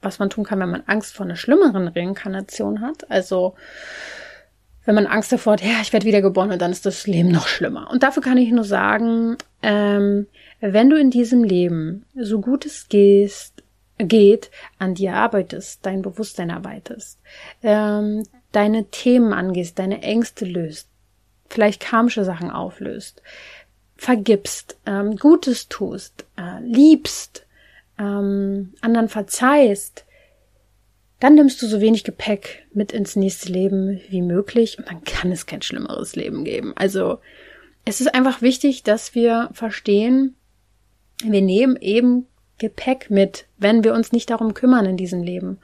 was man tun kann, wenn man Angst vor einer schlimmeren Reinkarnation hat. Also wenn man Angst davor hat, ja, ich werde wiedergeboren und dann ist das Leben noch schlimmer. Und dafür kann ich nur sagen, ähm, wenn du in diesem Leben so gut es gehst, geht, an dir arbeitest, dein Bewusstsein erweiterst, ähm, deine Themen angehst, deine Ängste löst, vielleicht karmische Sachen auflöst, vergibst, ähm, Gutes tust, äh, liebst, ähm, anderen verzeihst, dann nimmst du so wenig Gepäck mit ins nächste Leben wie möglich und dann kann es kein schlimmeres Leben geben. Also es ist einfach wichtig, dass wir verstehen, wir nehmen eben Gepäck mit, wenn wir uns nicht darum kümmern in diesem Leben.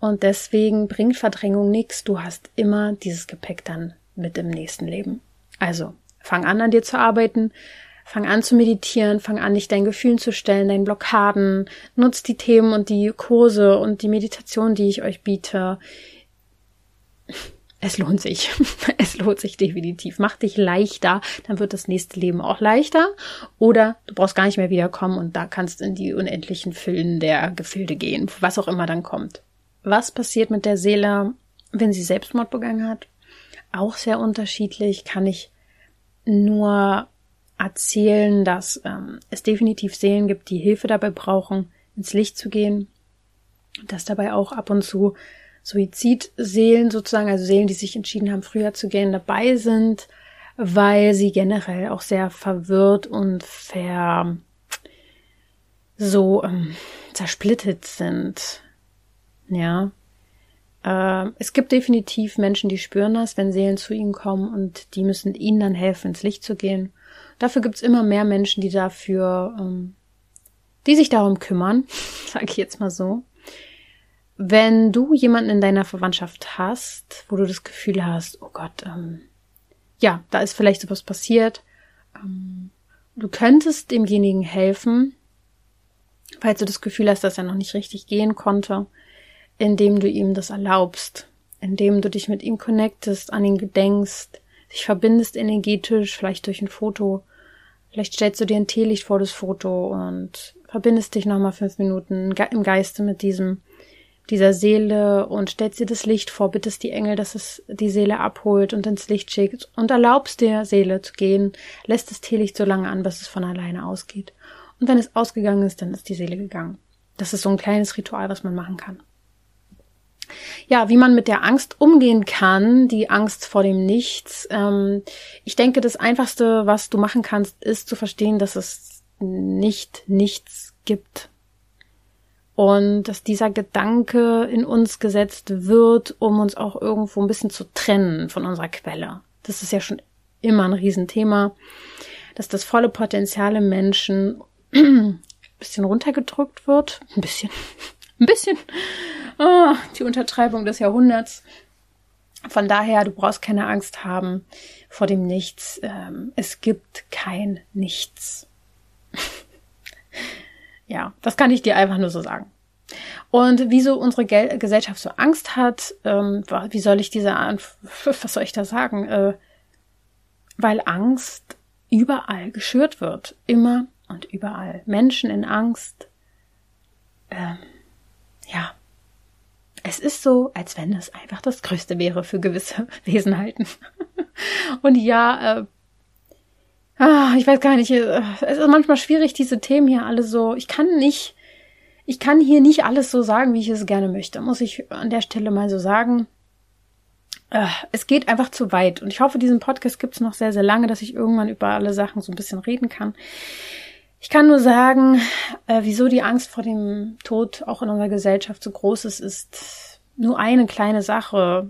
Und deswegen bringt Verdrängung nichts. Du hast immer dieses Gepäck dann mit im nächsten Leben. Also Fang an, an dir zu arbeiten. Fang an zu meditieren, fang an, dich deinen Gefühlen zu stellen, deinen Blockaden. Nutzt die Themen und die Kurse und die Meditation, die ich euch biete. Es lohnt sich. Es lohnt sich definitiv. Mach dich leichter, dann wird das nächste Leben auch leichter. Oder du brauchst gar nicht mehr wiederkommen und da kannst in die unendlichen Füllen der Gefilde gehen, was auch immer dann kommt. Was passiert mit der Seele, wenn sie Selbstmord begangen hat? Auch sehr unterschiedlich. Kann ich nur erzählen, dass ähm, es definitiv Seelen gibt, die Hilfe dabei brauchen, ins Licht zu gehen. Dass dabei auch ab und zu Suizidseelen sozusagen, also Seelen, die sich entschieden haben, früher zu gehen, dabei sind, weil sie generell auch sehr verwirrt und ver so ähm, zersplittet sind. Ja. Äh, es gibt definitiv Menschen, die spüren das, wenn Seelen zu ihnen kommen und die müssen ihnen dann helfen, ins Licht zu gehen. Dafür gibt es immer mehr Menschen, die dafür, ähm, die sich darum kümmern, sage ich jetzt mal so. Wenn du jemanden in deiner Verwandtschaft hast, wo du das Gefühl hast, oh Gott, ähm, ja, da ist vielleicht sowas passiert, ähm, du könntest demjenigen helfen, falls du das Gefühl hast, dass er noch nicht richtig gehen konnte, indem du ihm das erlaubst, indem du dich mit ihm connectest, an ihn gedenkst, dich verbindest energetisch, vielleicht durch ein Foto. Vielleicht stellst du dir ein Teelicht vor das Foto und verbindest dich nochmal fünf Minuten im Geiste mit diesem, dieser Seele und stellst dir das Licht vor, bittest die Engel, dass es die Seele abholt und ins Licht schickt und erlaubst der Seele zu gehen, lässt das Teelicht so lange an, bis es von alleine ausgeht. Und wenn es ausgegangen ist, dann ist die Seele gegangen. Das ist so ein kleines Ritual, was man machen kann. Ja, wie man mit der Angst umgehen kann, die Angst vor dem Nichts. Ähm, ich denke, das Einfachste, was du machen kannst, ist zu verstehen, dass es nicht nichts gibt. Und dass dieser Gedanke in uns gesetzt wird, um uns auch irgendwo ein bisschen zu trennen von unserer Quelle. Das ist ja schon immer ein Riesenthema, dass das volle Potenzial im Menschen ein bisschen runtergedrückt wird. Ein bisschen. Ein bisschen. Oh, die Untertreibung des Jahrhunderts. Von daher, du brauchst keine Angst haben vor dem Nichts. Ähm, es gibt kein Nichts. ja, das kann ich dir einfach nur so sagen. Und wieso unsere Gel Gesellschaft so Angst hat, ähm, wie soll ich diese, was soll ich da sagen? Äh, weil Angst überall geschürt wird. Immer und überall. Menschen in Angst. Ähm, ja, es ist so, als wenn es einfach das Größte wäre für gewisse Wesenheiten. Und ja, äh, Ah, ich weiß gar nicht. Äh, es ist manchmal schwierig, diese Themen hier alle so. Ich kann nicht, ich kann hier nicht alles so sagen, wie ich es gerne möchte. Muss ich an der Stelle mal so sagen. Äh, es geht einfach zu weit. Und ich hoffe, diesen Podcast gibt es noch sehr, sehr lange, dass ich irgendwann über alle Sachen so ein bisschen reden kann. Ich kann nur sagen, äh, wieso die Angst vor dem Tod auch in unserer Gesellschaft so groß ist, ist nur eine kleine Sache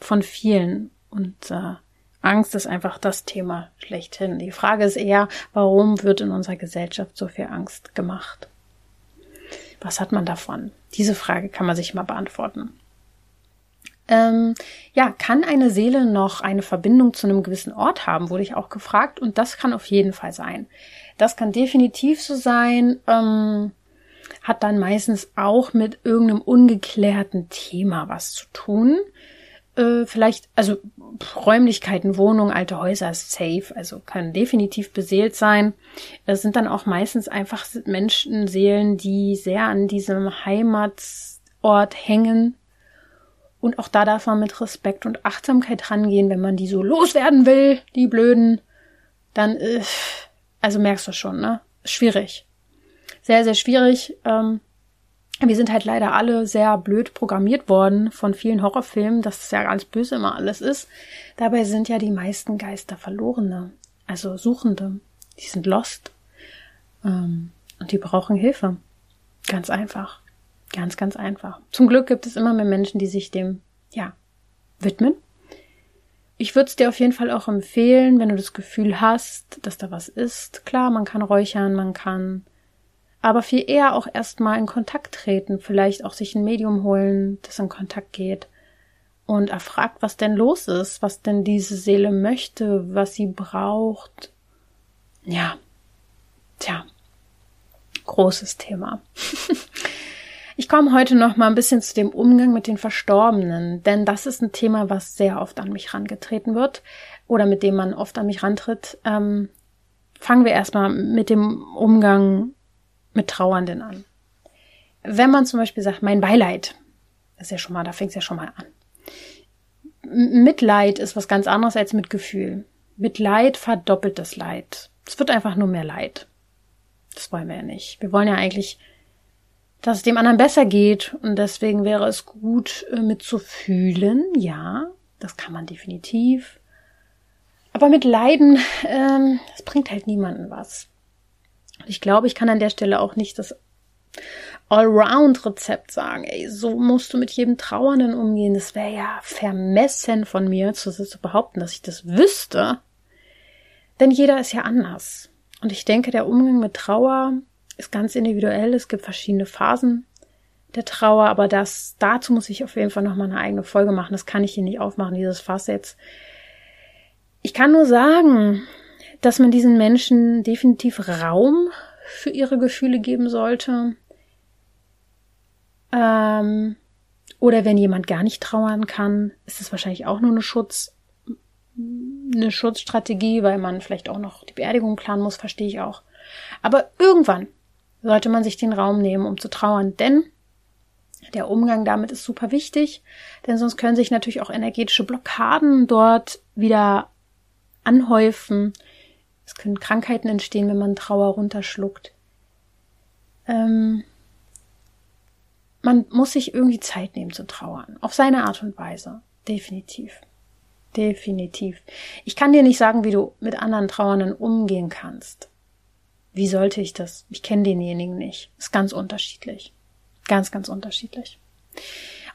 von vielen. Und äh, Angst ist einfach das Thema schlechthin. Die Frage ist eher, warum wird in unserer Gesellschaft so viel Angst gemacht? Was hat man davon? Diese Frage kann man sich mal beantworten. Ähm, ja, kann eine Seele noch eine Verbindung zu einem gewissen Ort haben, wurde ich auch gefragt. Und das kann auf jeden Fall sein. Das kann definitiv so sein. Ähm, hat dann meistens auch mit irgendeinem ungeklärten Thema was zu tun. Äh, vielleicht, also Räumlichkeiten, Wohnungen, alte Häuser ist safe, also kann definitiv beseelt sein. Es sind dann auch meistens einfach Menschenseelen, die sehr an diesem Heimatort hängen. Und auch da darf man mit Respekt und Achtsamkeit rangehen, wenn man die so loswerden will, die Blöden, dann, äh, also merkst du schon, ne? Schwierig. Sehr, sehr schwierig. Ähm, wir sind halt leider alle sehr blöd programmiert worden von vielen Horrorfilmen, dass es ja ganz böse immer alles ist. Dabei sind ja die meisten Geister Verlorene, also Suchende. Die sind lost. Ähm, und die brauchen Hilfe. Ganz einfach. Ganz, ganz einfach. Zum Glück gibt es immer mehr Menschen, die sich dem, ja, widmen. Ich würde es dir auf jeden Fall auch empfehlen, wenn du das Gefühl hast, dass da was ist. Klar, man kann räuchern, man kann aber viel eher auch erstmal in Kontakt treten, vielleicht auch sich ein Medium holen, das in Kontakt geht und erfragt, was denn los ist, was denn diese Seele möchte, was sie braucht. Ja, tja, großes Thema. ich komme heute noch mal ein bisschen zu dem Umgang mit den Verstorbenen, denn das ist ein Thema, was sehr oft an mich rangetreten wird oder mit dem man oft an mich rantritt. Ähm, fangen wir erstmal mit dem Umgang mit Trauernden an. Wenn man zum Beispiel sagt, mein Beileid, ist ja schon mal, da fängt es ja schon mal an. Mitleid ist was ganz anderes als Mitgefühl. Mitleid verdoppelt das Leid. Es wird einfach nur mehr Leid. Das wollen wir ja nicht. Wir wollen ja eigentlich, dass es dem anderen besser geht und deswegen wäre es gut äh, mitzufühlen. Ja, das kann man definitiv. Aber mit Leiden, ähm, das bringt halt niemanden was. Ich glaube, ich kann an der Stelle auch nicht das Allround-Rezept sagen. Ey, so musst du mit jedem Trauernden umgehen. Das wäre ja vermessen von mir zu, zu behaupten, dass ich das wüsste. Denn jeder ist ja anders. Und ich denke, der Umgang mit Trauer ist ganz individuell. Es gibt verschiedene Phasen der Trauer, aber das, dazu muss ich auf jeden Fall nochmal eine eigene Folge machen. Das kann ich hier nicht aufmachen, dieses Fass jetzt. Ich kann nur sagen, dass man diesen Menschen definitiv Raum für ihre Gefühle geben sollte. Ähm, oder wenn jemand gar nicht trauern kann, ist es wahrscheinlich auch nur eine Schutz, eine Schutzstrategie, weil man vielleicht auch noch die Beerdigung planen muss, verstehe ich auch. Aber irgendwann sollte man sich den Raum nehmen, um zu trauern, denn der Umgang damit ist super wichtig, denn sonst können sich natürlich auch energetische Blockaden dort wieder anhäufen, es können Krankheiten entstehen, wenn man Trauer runterschluckt. Ähm, man muss sich irgendwie Zeit nehmen zu trauern. Auf seine Art und Weise. Definitiv. Definitiv. Ich kann dir nicht sagen, wie du mit anderen Trauernden umgehen kannst. Wie sollte ich das? Ich kenne denjenigen nicht. Ist ganz unterschiedlich. Ganz, ganz unterschiedlich.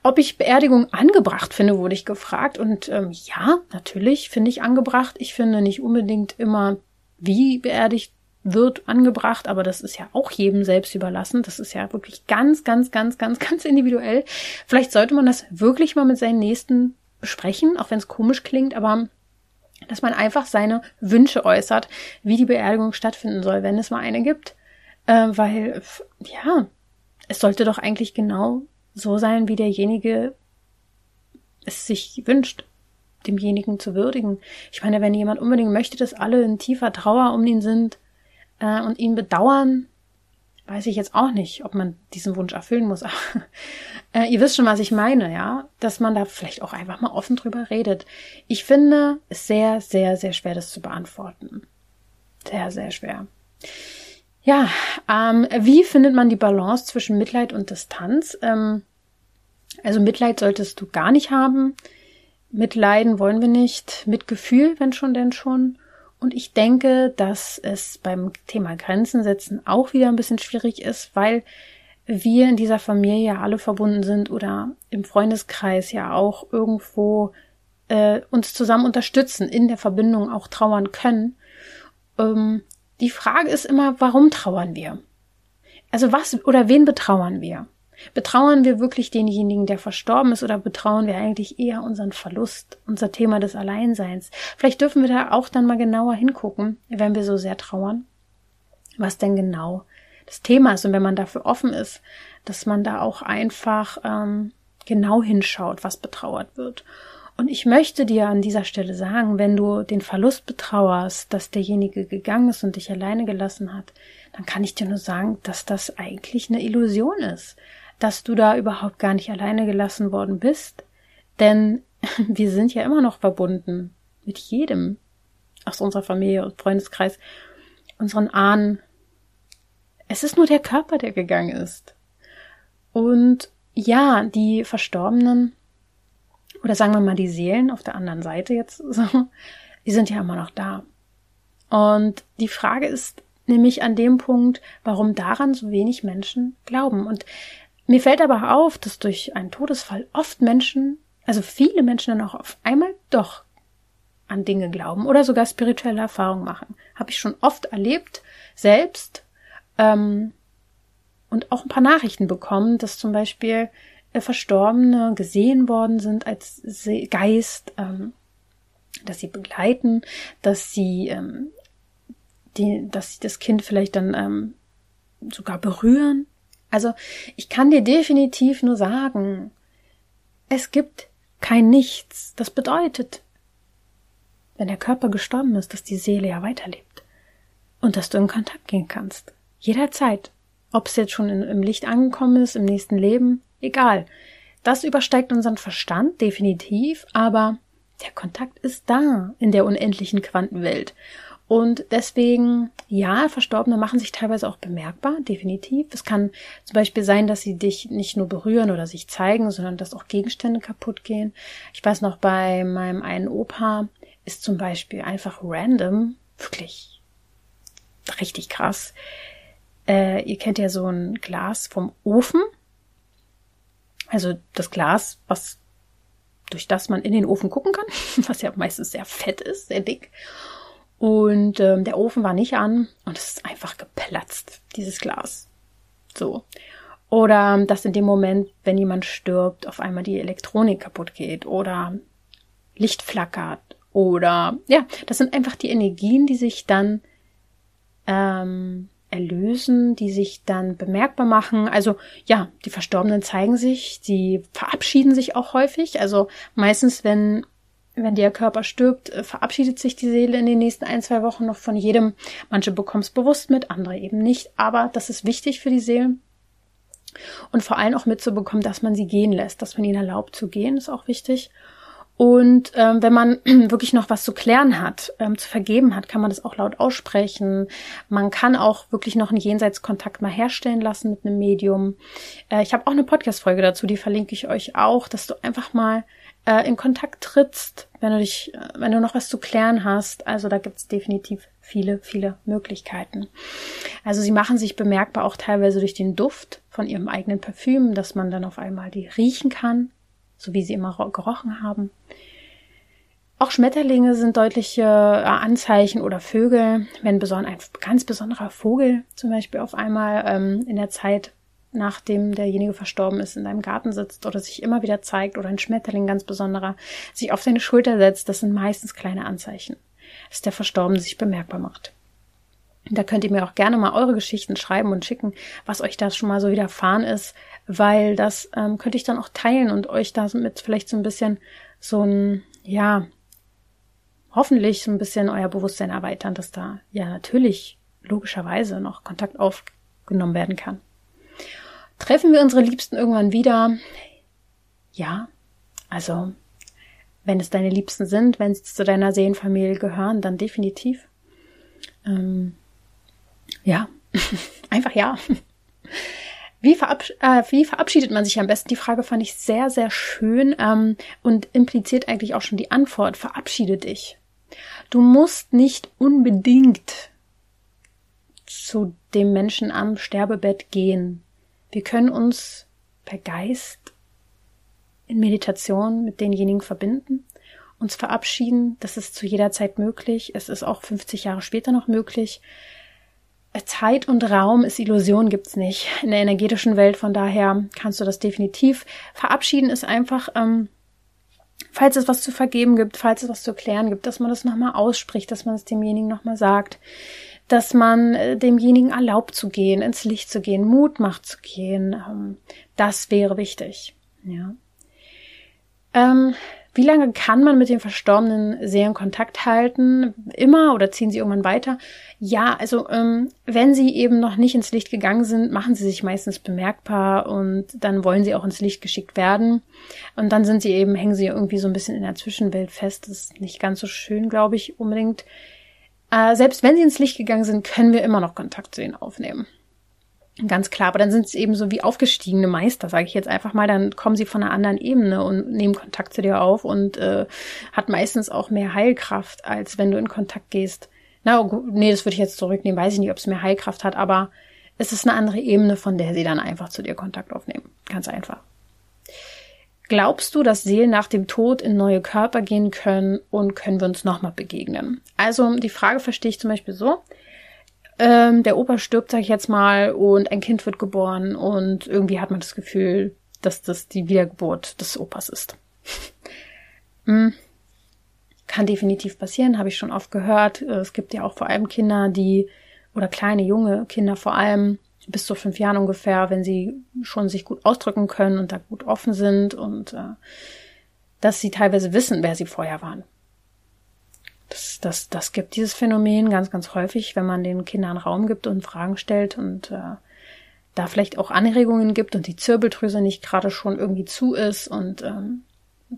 Ob ich Beerdigung angebracht finde, wurde ich gefragt. Und ähm, ja, natürlich finde ich angebracht. Ich finde nicht unbedingt immer wie beerdigt wird angebracht, aber das ist ja auch jedem selbst überlassen. Das ist ja wirklich ganz, ganz, ganz, ganz, ganz individuell. Vielleicht sollte man das wirklich mal mit seinen Nächsten besprechen, auch wenn es komisch klingt, aber dass man einfach seine Wünsche äußert, wie die Beerdigung stattfinden soll, wenn es mal eine gibt. Äh, weil, ja, es sollte doch eigentlich genau so sein, wie derjenige es sich wünscht demjenigen zu würdigen. Ich meine, wenn jemand unbedingt möchte, dass alle in tiefer Trauer um ihn sind äh, und ihn bedauern, weiß ich jetzt auch nicht, ob man diesen Wunsch erfüllen muss. äh, ihr wisst schon, was ich meine, ja, dass man da vielleicht auch einfach mal offen drüber redet. Ich finde es sehr, sehr, sehr schwer, das zu beantworten. Sehr, sehr schwer. Ja, ähm, wie findet man die Balance zwischen Mitleid und Distanz? Ähm, also Mitleid solltest du gar nicht haben. Mitleiden wollen wir nicht. Mitgefühl, wenn schon, denn schon. Und ich denke, dass es beim Thema Grenzen setzen auch wieder ein bisschen schwierig ist, weil wir in dieser Familie alle verbunden sind oder im Freundeskreis ja auch irgendwo äh, uns zusammen unterstützen, in der Verbindung auch trauern können. Ähm, die Frage ist immer, warum trauern wir? Also was oder wen betrauern wir? Betrauern wir wirklich denjenigen, der verstorben ist, oder betrauern wir eigentlich eher unseren Verlust, unser Thema des Alleinseins? Vielleicht dürfen wir da auch dann mal genauer hingucken, wenn wir so sehr trauern, was denn genau das Thema ist und wenn man dafür offen ist, dass man da auch einfach ähm, genau hinschaut, was betrauert wird. Und ich möchte dir an dieser Stelle sagen, wenn du den Verlust betrauerst, dass derjenige gegangen ist und dich alleine gelassen hat, dann kann ich dir nur sagen, dass das eigentlich eine Illusion ist, dass du da überhaupt gar nicht alleine gelassen worden bist. Denn wir sind ja immer noch verbunden mit jedem aus unserer Familie und Freundeskreis, unseren Ahnen, es ist nur der Körper, der gegangen ist. Und ja, die Verstorbenen, oder sagen wir mal die Seelen auf der anderen Seite jetzt so, die sind ja immer noch da. Und die Frage ist nämlich an dem Punkt, warum daran so wenig Menschen glauben. Und mir fällt aber auf, dass durch einen Todesfall oft Menschen, also viele Menschen dann auch auf einmal doch an Dinge glauben oder sogar spirituelle Erfahrungen machen. Habe ich schon oft erlebt, selbst ähm, und auch ein paar Nachrichten bekommen, dass zum Beispiel äh, Verstorbene gesehen worden sind als Geist, ähm, dass sie begleiten, dass sie, ähm, die, dass sie das Kind vielleicht dann ähm, sogar berühren. Also ich kann dir definitiv nur sagen, es gibt kein Nichts. Das bedeutet, wenn der Körper gestorben ist, dass die Seele ja weiterlebt und dass du in Kontakt gehen kannst. Jederzeit. Ob es jetzt schon in, im Licht angekommen ist, im nächsten Leben, egal. Das übersteigt unseren Verstand, definitiv, aber der Kontakt ist da in der unendlichen Quantenwelt. Und deswegen, ja, Verstorbene machen sich teilweise auch bemerkbar, definitiv. Es kann zum Beispiel sein, dass sie dich nicht nur berühren oder sich zeigen, sondern dass auch Gegenstände kaputt gehen. Ich weiß noch, bei meinem einen Opa ist zum Beispiel einfach random, wirklich richtig krass, äh, ihr kennt ja so ein Glas vom Ofen. Also das Glas, was durch das man in den Ofen gucken kann, was ja meistens sehr fett ist, sehr dick. Und ähm, der Ofen war nicht an und es ist einfach geplatzt, dieses Glas. So. Oder dass in dem Moment, wenn jemand stirbt, auf einmal die Elektronik kaputt geht oder Licht flackert. Oder ja, das sind einfach die Energien, die sich dann ähm, erlösen, die sich dann bemerkbar machen. Also ja, die Verstorbenen zeigen sich, sie verabschieden sich auch häufig. Also meistens, wenn wenn der Körper stirbt, äh, verabschiedet sich die Seele in den nächsten ein, zwei Wochen noch von jedem. Manche bekommen es bewusst mit, andere eben nicht. Aber das ist wichtig für die Seelen. Und vor allem auch mitzubekommen, dass man sie gehen lässt, dass man ihnen erlaubt zu gehen, ist auch wichtig. Und ähm, wenn man wirklich noch was zu klären hat, ähm, zu vergeben hat, kann man das auch laut aussprechen. Man kann auch wirklich noch einen Jenseitskontakt mal herstellen lassen mit einem Medium. Äh, ich habe auch eine Podcast-Folge dazu, die verlinke ich euch auch, dass du einfach mal äh, in Kontakt trittst, wenn du dich, äh, wenn du noch was zu klären hast. Also da gibt's definitiv viele, viele Möglichkeiten. Also sie machen sich bemerkbar auch teilweise durch den Duft von ihrem eigenen Parfüm, dass man dann auf einmal die riechen kann so wie sie immer gerochen haben. Auch Schmetterlinge sind deutliche äh, Anzeichen oder Vögel, wenn ein ganz besonderer Vogel zum Beispiel auf einmal ähm, in der Zeit, nachdem derjenige verstorben ist, in deinem Garten sitzt oder sich immer wieder zeigt oder ein Schmetterling ganz besonderer sich auf seine Schulter setzt, das sind meistens kleine Anzeichen, dass der Verstorbene sich bemerkbar macht. Da könnt ihr mir auch gerne mal eure Geschichten schreiben und schicken, was euch da schon mal so widerfahren ist, weil das ähm, könnte ich dann auch teilen und euch damit vielleicht so ein bisschen so ein, ja, hoffentlich so ein bisschen euer Bewusstsein erweitern, dass da ja natürlich logischerweise noch Kontakt aufgenommen werden kann. Treffen wir unsere Liebsten irgendwann wieder? Ja, also wenn es deine Liebsten sind, wenn sie zu deiner Seelenfamilie gehören, dann definitiv. Ähm, ja, einfach ja. Wie, verabsch äh, wie, verabschiedet man sich am besten? Die Frage fand ich sehr, sehr schön ähm, und impliziert eigentlich auch schon die Antwort. Verabschiede dich. Du musst nicht unbedingt zu dem Menschen am Sterbebett gehen. Wir können uns per Geist in Meditation mit denjenigen verbinden, uns verabschieden. Das ist zu jeder Zeit möglich. Es ist auch 50 Jahre später noch möglich. Zeit und Raum ist Illusion, gibt's nicht in der energetischen Welt. Von daher kannst du das definitiv verabschieden. Ist einfach, ähm, falls es was zu vergeben gibt, falls es was zu klären gibt, dass man das nochmal ausspricht, dass man es demjenigen nochmal sagt, dass man äh, demjenigen erlaubt zu gehen, ins Licht zu gehen, Mut macht zu gehen. Ähm, das wäre wichtig. Ja. Ähm, wie lange kann man mit dem Verstorbenen sehr in Kontakt halten? Immer oder ziehen sie irgendwann weiter? Ja, also ähm, wenn sie eben noch nicht ins Licht gegangen sind, machen sie sich meistens bemerkbar und dann wollen sie auch ins Licht geschickt werden. Und dann sind sie eben, hängen sie irgendwie so ein bisschen in der Zwischenwelt fest. Das ist nicht ganz so schön, glaube ich, unbedingt. Äh, selbst wenn sie ins Licht gegangen sind, können wir immer noch Kontakt zu ihnen aufnehmen. Ganz klar, aber dann sind es eben so wie aufgestiegene Meister, sage ich jetzt einfach mal. Dann kommen sie von einer anderen Ebene und nehmen Kontakt zu dir auf und äh, hat meistens auch mehr Heilkraft, als wenn du in Kontakt gehst. Na, oh, nee, das würde ich jetzt zurücknehmen. Weiß ich nicht, ob es mehr Heilkraft hat, aber es ist eine andere Ebene, von der sie dann einfach zu dir Kontakt aufnehmen. Ganz einfach. Glaubst du, dass Seelen nach dem Tod in neue Körper gehen können und können wir uns nochmal begegnen? Also die Frage verstehe ich zum Beispiel so ähm, der Opa stirbt, sag ich jetzt mal, und ein Kind wird geboren und irgendwie hat man das Gefühl, dass das die Wiedergeburt des Opas ist. hm. Kann definitiv passieren, habe ich schon oft gehört. Es gibt ja auch vor allem Kinder, die, oder kleine junge Kinder vor allem, bis zu fünf Jahren ungefähr, wenn sie schon sich gut ausdrücken können und da gut offen sind und äh, dass sie teilweise wissen, wer sie vorher waren. Das, das, das gibt dieses Phänomen ganz, ganz häufig, wenn man den Kindern Raum gibt und Fragen stellt und äh, da vielleicht auch Anregungen gibt und die Zirbeldrüse nicht gerade schon irgendwie zu ist und ähm,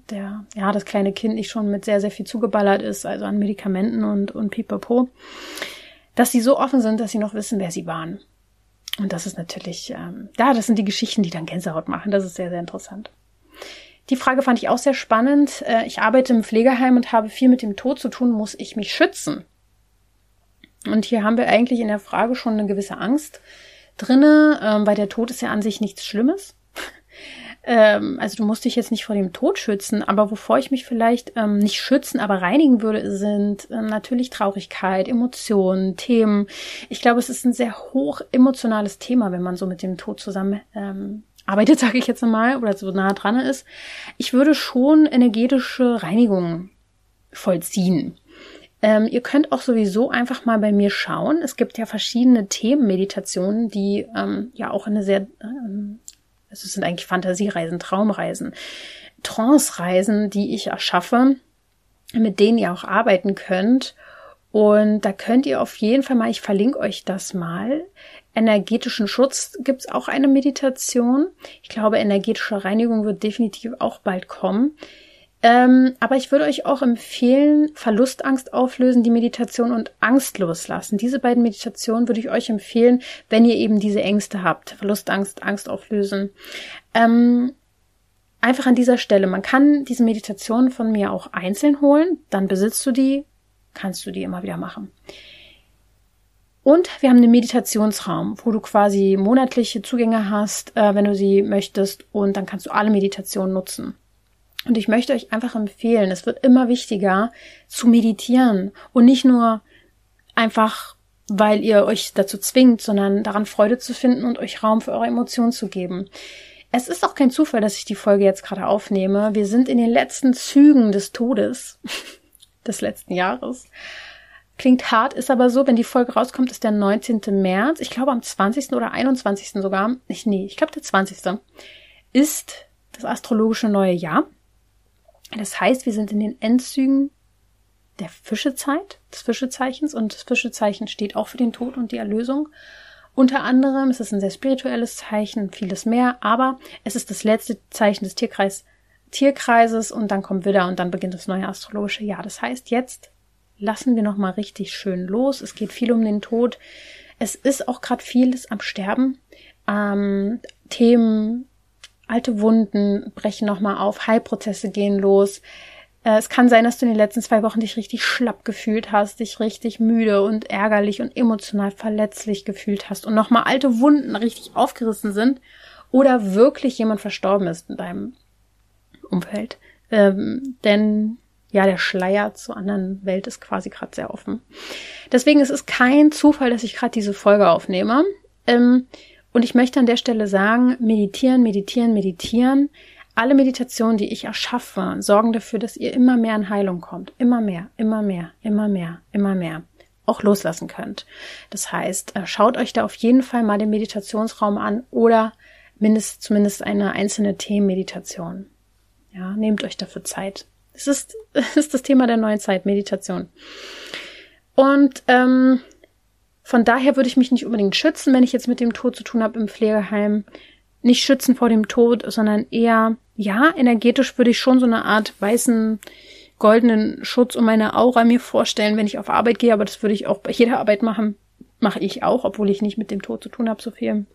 der, ja, das kleine Kind nicht schon mit sehr, sehr viel zugeballert ist, also an Medikamenten und, und pipapo, dass sie so offen sind, dass sie noch wissen, wer sie waren. Und das ist natürlich, ähm, ja, das sind die Geschichten, die dann Gänsehaut machen. Das ist sehr, sehr interessant. Die Frage fand ich auch sehr spannend. Äh, ich arbeite im Pflegeheim und habe viel mit dem Tod zu tun. Muss ich mich schützen? Und hier haben wir eigentlich in der Frage schon eine gewisse Angst drinne, ähm, weil der Tod ist ja an sich nichts Schlimmes. Ähm, also du musst dich jetzt nicht vor dem Tod schützen, aber wovor ich mich vielleicht ähm, nicht schützen, aber reinigen würde, sind natürlich Traurigkeit, Emotionen, Themen. Ich glaube, es ist ein sehr hoch emotionales Thema, wenn man so mit dem Tod zusammen arbeitet, sage ich jetzt mal, oder so nah dran ist, ich würde schon energetische Reinigung vollziehen. Ähm, ihr könnt auch sowieso einfach mal bei mir schauen. Es gibt ja verschiedene Themenmeditationen, die ähm, ja auch eine sehr, ähm, es sind eigentlich Fantasiereisen, Traumreisen, Trance-Reisen, die ich erschaffe, mit denen ihr auch arbeiten könnt. Und da könnt ihr auf jeden Fall mal, ich verlinke euch das mal, energetischen Schutz gibt's auch eine Meditation. Ich glaube, energetische Reinigung wird definitiv auch bald kommen. Ähm, aber ich würde euch auch empfehlen, Verlustangst auflösen, die Meditation und Angst loslassen. Diese beiden Meditationen würde ich euch empfehlen, wenn ihr eben diese Ängste habt. Verlustangst, Angst auflösen. Ähm, einfach an dieser Stelle. Man kann diese Meditation von mir auch einzeln holen. Dann besitzt du die, kannst du die immer wieder machen. Und wir haben einen Meditationsraum, wo du quasi monatliche Zugänge hast, äh, wenn du sie möchtest. Und dann kannst du alle Meditationen nutzen. Und ich möchte euch einfach empfehlen, es wird immer wichtiger zu meditieren und nicht nur einfach, weil ihr euch dazu zwingt, sondern daran Freude zu finden und euch Raum für eure Emotionen zu geben. Es ist auch kein Zufall, dass ich die Folge jetzt gerade aufnehme. Wir sind in den letzten Zügen des Todes des letzten Jahres. Klingt hart, ist aber so, wenn die Folge rauskommt, ist der 19. März. Ich glaube am 20. oder 21. sogar. Ich, nee, ich glaube der 20. ist das astrologische neue Jahr. Das heißt, wir sind in den Endzügen der Fischezeit, des Fischezeichens und das Fischezeichen steht auch für den Tod und die Erlösung. Unter anderem ist es ein sehr spirituelles Zeichen, vieles mehr, aber es ist das letzte Zeichen des Tierkreis, Tierkreises und dann kommt Widder und dann beginnt das neue astrologische Jahr. Das heißt, jetzt lassen wir noch mal richtig schön los. Es geht viel um den Tod. Es ist auch gerade vieles am Sterben. Ähm, Themen, alte Wunden brechen noch mal auf, Heilprozesse gehen los. Äh, es kann sein, dass du in den letzten zwei Wochen dich richtig schlapp gefühlt hast, dich richtig müde und ärgerlich und emotional verletzlich gefühlt hast und nochmal alte Wunden richtig aufgerissen sind oder wirklich jemand verstorben ist in deinem Umfeld. Ähm, denn ja, der Schleier zur anderen Welt ist quasi gerade sehr offen. Deswegen ist es kein Zufall, dass ich gerade diese Folge aufnehme. Ähm, und ich möchte an der Stelle sagen, meditieren, meditieren, meditieren alle Meditationen, die ich erschaffe, sorgen dafür, dass ihr immer mehr in Heilung kommt. Immer mehr, immer mehr, immer mehr, immer mehr. Auch loslassen könnt. Das heißt, äh, schaut euch da auf jeden Fall mal den Meditationsraum an oder mindest, zumindest eine einzelne Themenmeditation. Ja, nehmt euch dafür Zeit. Es ist, es ist das Thema der neuen Zeit, Meditation. Und ähm, von daher würde ich mich nicht unbedingt schützen, wenn ich jetzt mit dem Tod zu tun habe im Pflegeheim. Nicht schützen vor dem Tod, sondern eher ja, energetisch würde ich schon so eine Art weißen, goldenen Schutz um meine Aura mir vorstellen, wenn ich auf Arbeit gehe, aber das würde ich auch bei jeder Arbeit machen. Mache ich auch, obwohl ich nicht mit dem Tod zu tun habe, so viel.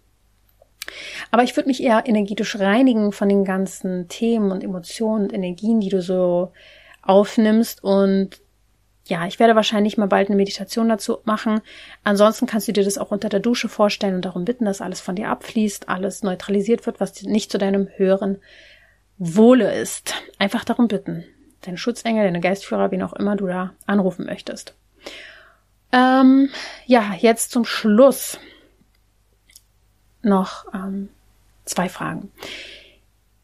Aber ich würde mich eher energetisch reinigen von den ganzen Themen und Emotionen und Energien, die du so aufnimmst und ja, ich werde wahrscheinlich mal bald eine Meditation dazu machen. Ansonsten kannst du dir das auch unter der Dusche vorstellen und darum bitten, dass alles von dir abfließt, alles neutralisiert wird, was nicht zu deinem höheren Wohle ist. Einfach darum bitten. Deine Schutzengel, deine Geistführer, wen auch immer du da anrufen möchtest. Ähm, ja, jetzt zum Schluss noch ähm, zwei Fragen.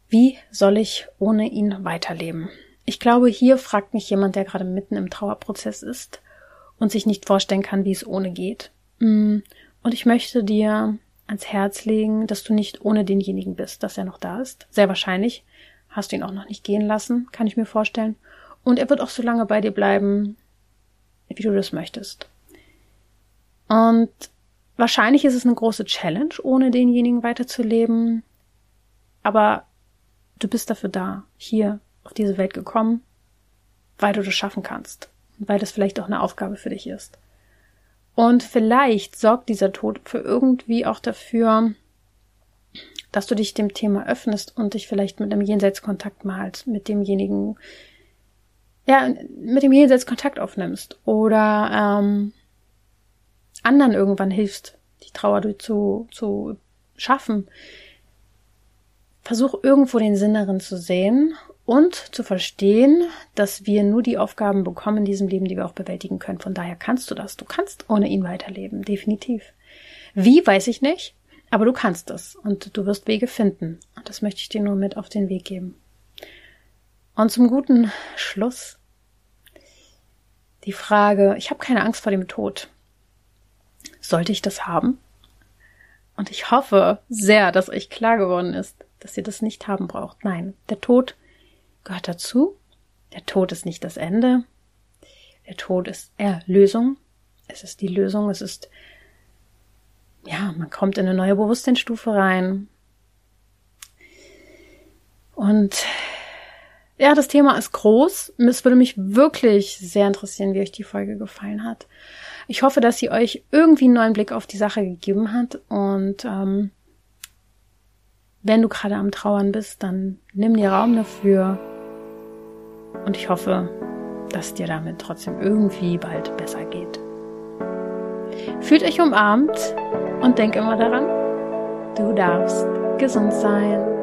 Wie soll ich ohne ihn weiterleben? Ich glaube, hier fragt mich jemand, der gerade mitten im Trauerprozess ist und sich nicht vorstellen kann, wie es ohne geht. Mm, und ich möchte dir ans Herz legen, dass du nicht ohne denjenigen bist, dass er noch da ist. Sehr wahrscheinlich hast du ihn auch noch nicht gehen lassen, kann ich mir vorstellen. Und er wird auch so lange bei dir bleiben, wie du das möchtest. Und wahrscheinlich ist es eine große Challenge, ohne denjenigen weiterzuleben. Aber du bist dafür da, hier auf diese Welt gekommen, weil du das schaffen kannst. Weil das vielleicht auch eine Aufgabe für dich ist. Und vielleicht sorgt dieser Tod für irgendwie auch dafür, dass du dich dem Thema öffnest und dich vielleicht mit einem Jenseitskontakt malst, mit demjenigen, ja, mit dem Jenseits Kontakt aufnimmst oder ähm, anderen irgendwann hilfst, die Trauer zu, zu schaffen. Versuch irgendwo den Sinn darin zu sehen und zu verstehen, dass wir nur die Aufgaben bekommen in diesem Leben, die wir auch bewältigen können. Von daher kannst du das. Du kannst ohne ihn weiterleben, definitiv. Wie, weiß ich nicht. Aber du kannst es und du wirst Wege finden. Und das möchte ich dir nur mit auf den Weg geben. Und zum guten Schluss die Frage, ich habe keine Angst vor dem Tod. Sollte ich das haben? Und ich hoffe sehr, dass euch klar geworden ist, dass ihr das nicht haben braucht. Nein, der Tod gehört dazu. Der Tod ist nicht das Ende. Der Tod ist Erlösung. Es ist die Lösung. Es ist ja, man kommt in eine neue Bewusstseinsstufe rein. Und ja, das Thema ist groß. Es würde mich wirklich sehr interessieren, wie euch die Folge gefallen hat. Ich hoffe, dass sie euch irgendwie einen neuen Blick auf die Sache gegeben hat. Und ähm, wenn du gerade am Trauern bist, dann nimm dir Raum dafür. Und ich hoffe, dass dir damit trotzdem irgendwie bald besser geht. Fühlt euch umarmt und denk immer daran, du darfst gesund sein.